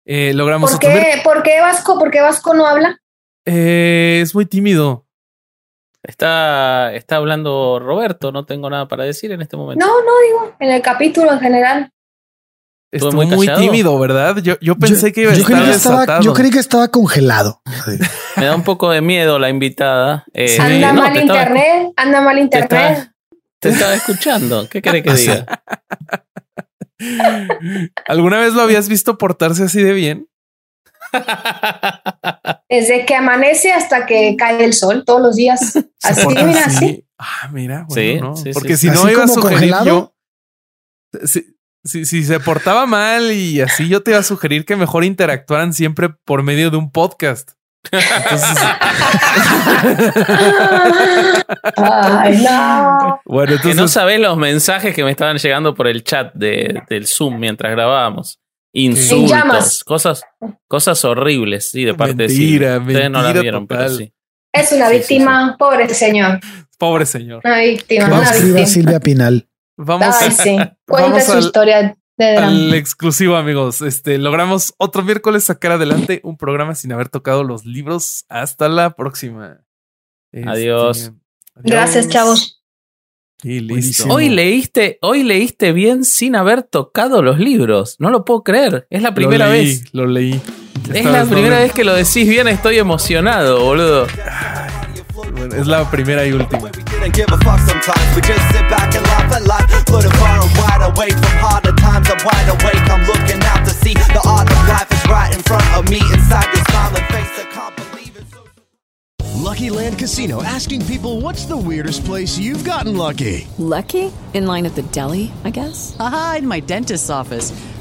eh, logramos ¿Por qué, ¿Por qué Vasco? ¿Por qué Vasco no habla? Eh, es muy tímido. Está, está hablando Roberto, no tengo nada para decir en este momento. No, no digo, en el capítulo en general. Estuvo muy tímido, ¿verdad? Yo, yo pensé que iba a yo estar creí que estaba, desatado. yo creí que estaba congelado. Me da un poco de miedo la invitada. Eh, anda mal estaba- internet, anda mal te internet. Te estaba escuchando. ¿Qué querés que diga? ¿Alguna vez lo habías visto portarse así de bien? Desde que amanece hasta que cae el sol, todos los días. Así, mira, así. Ah, mira, bueno, Sí, no. sí, Porque sí. si no Así iba a sugerir congelado. yo. Si, si, si se portaba mal y así, yo te iba a sugerir que mejor interactuaran siempre por medio de un podcast. Entonces, Ay, no. bueno, Que entonces. no sabés los mensajes que me estaban llegando por el chat de, del Zoom mientras grabábamos. Insultos, cosas, cosas horribles, sí, de parte Mentira, de Silvia. Ustedes no las mentira vieron, pero sí. Es una Sí, sí, víctima, pobre señor. Pobre señor. Una víctima, Que una víctima. Silvia Pinal. Vamos Ay, sí. Cuenta vamos su al- historia. Al exclusivo, amigos. Este logramos otro miércoles sacar adelante un programa sin haber tocado los libros. Hasta la próxima. Este, Adiós. adiós. Gracias, chavos. Y listo. Buenísimo. Hoy leíste, hoy leíste bien sin haber tocado los libros. No lo puedo creer. Es la primera lo leí, vez. Lo leí. Es la no primera vez que lo decís bien. Estoy emocionado, boludo. Bueno, es la primera y última. We didn't give a fuck sometimes. We just sit back and laugh at life. Little far and wide awake from harder times. I'm wide awake. I'm looking out to see the art of life is right in front of me. Inside your smiling face, I can't believe it. So Lucky Land Casino asking people what's the weirdest place you've gotten lucky? Lucky? In line at the deli, I guess? Aha, in my dentist's office.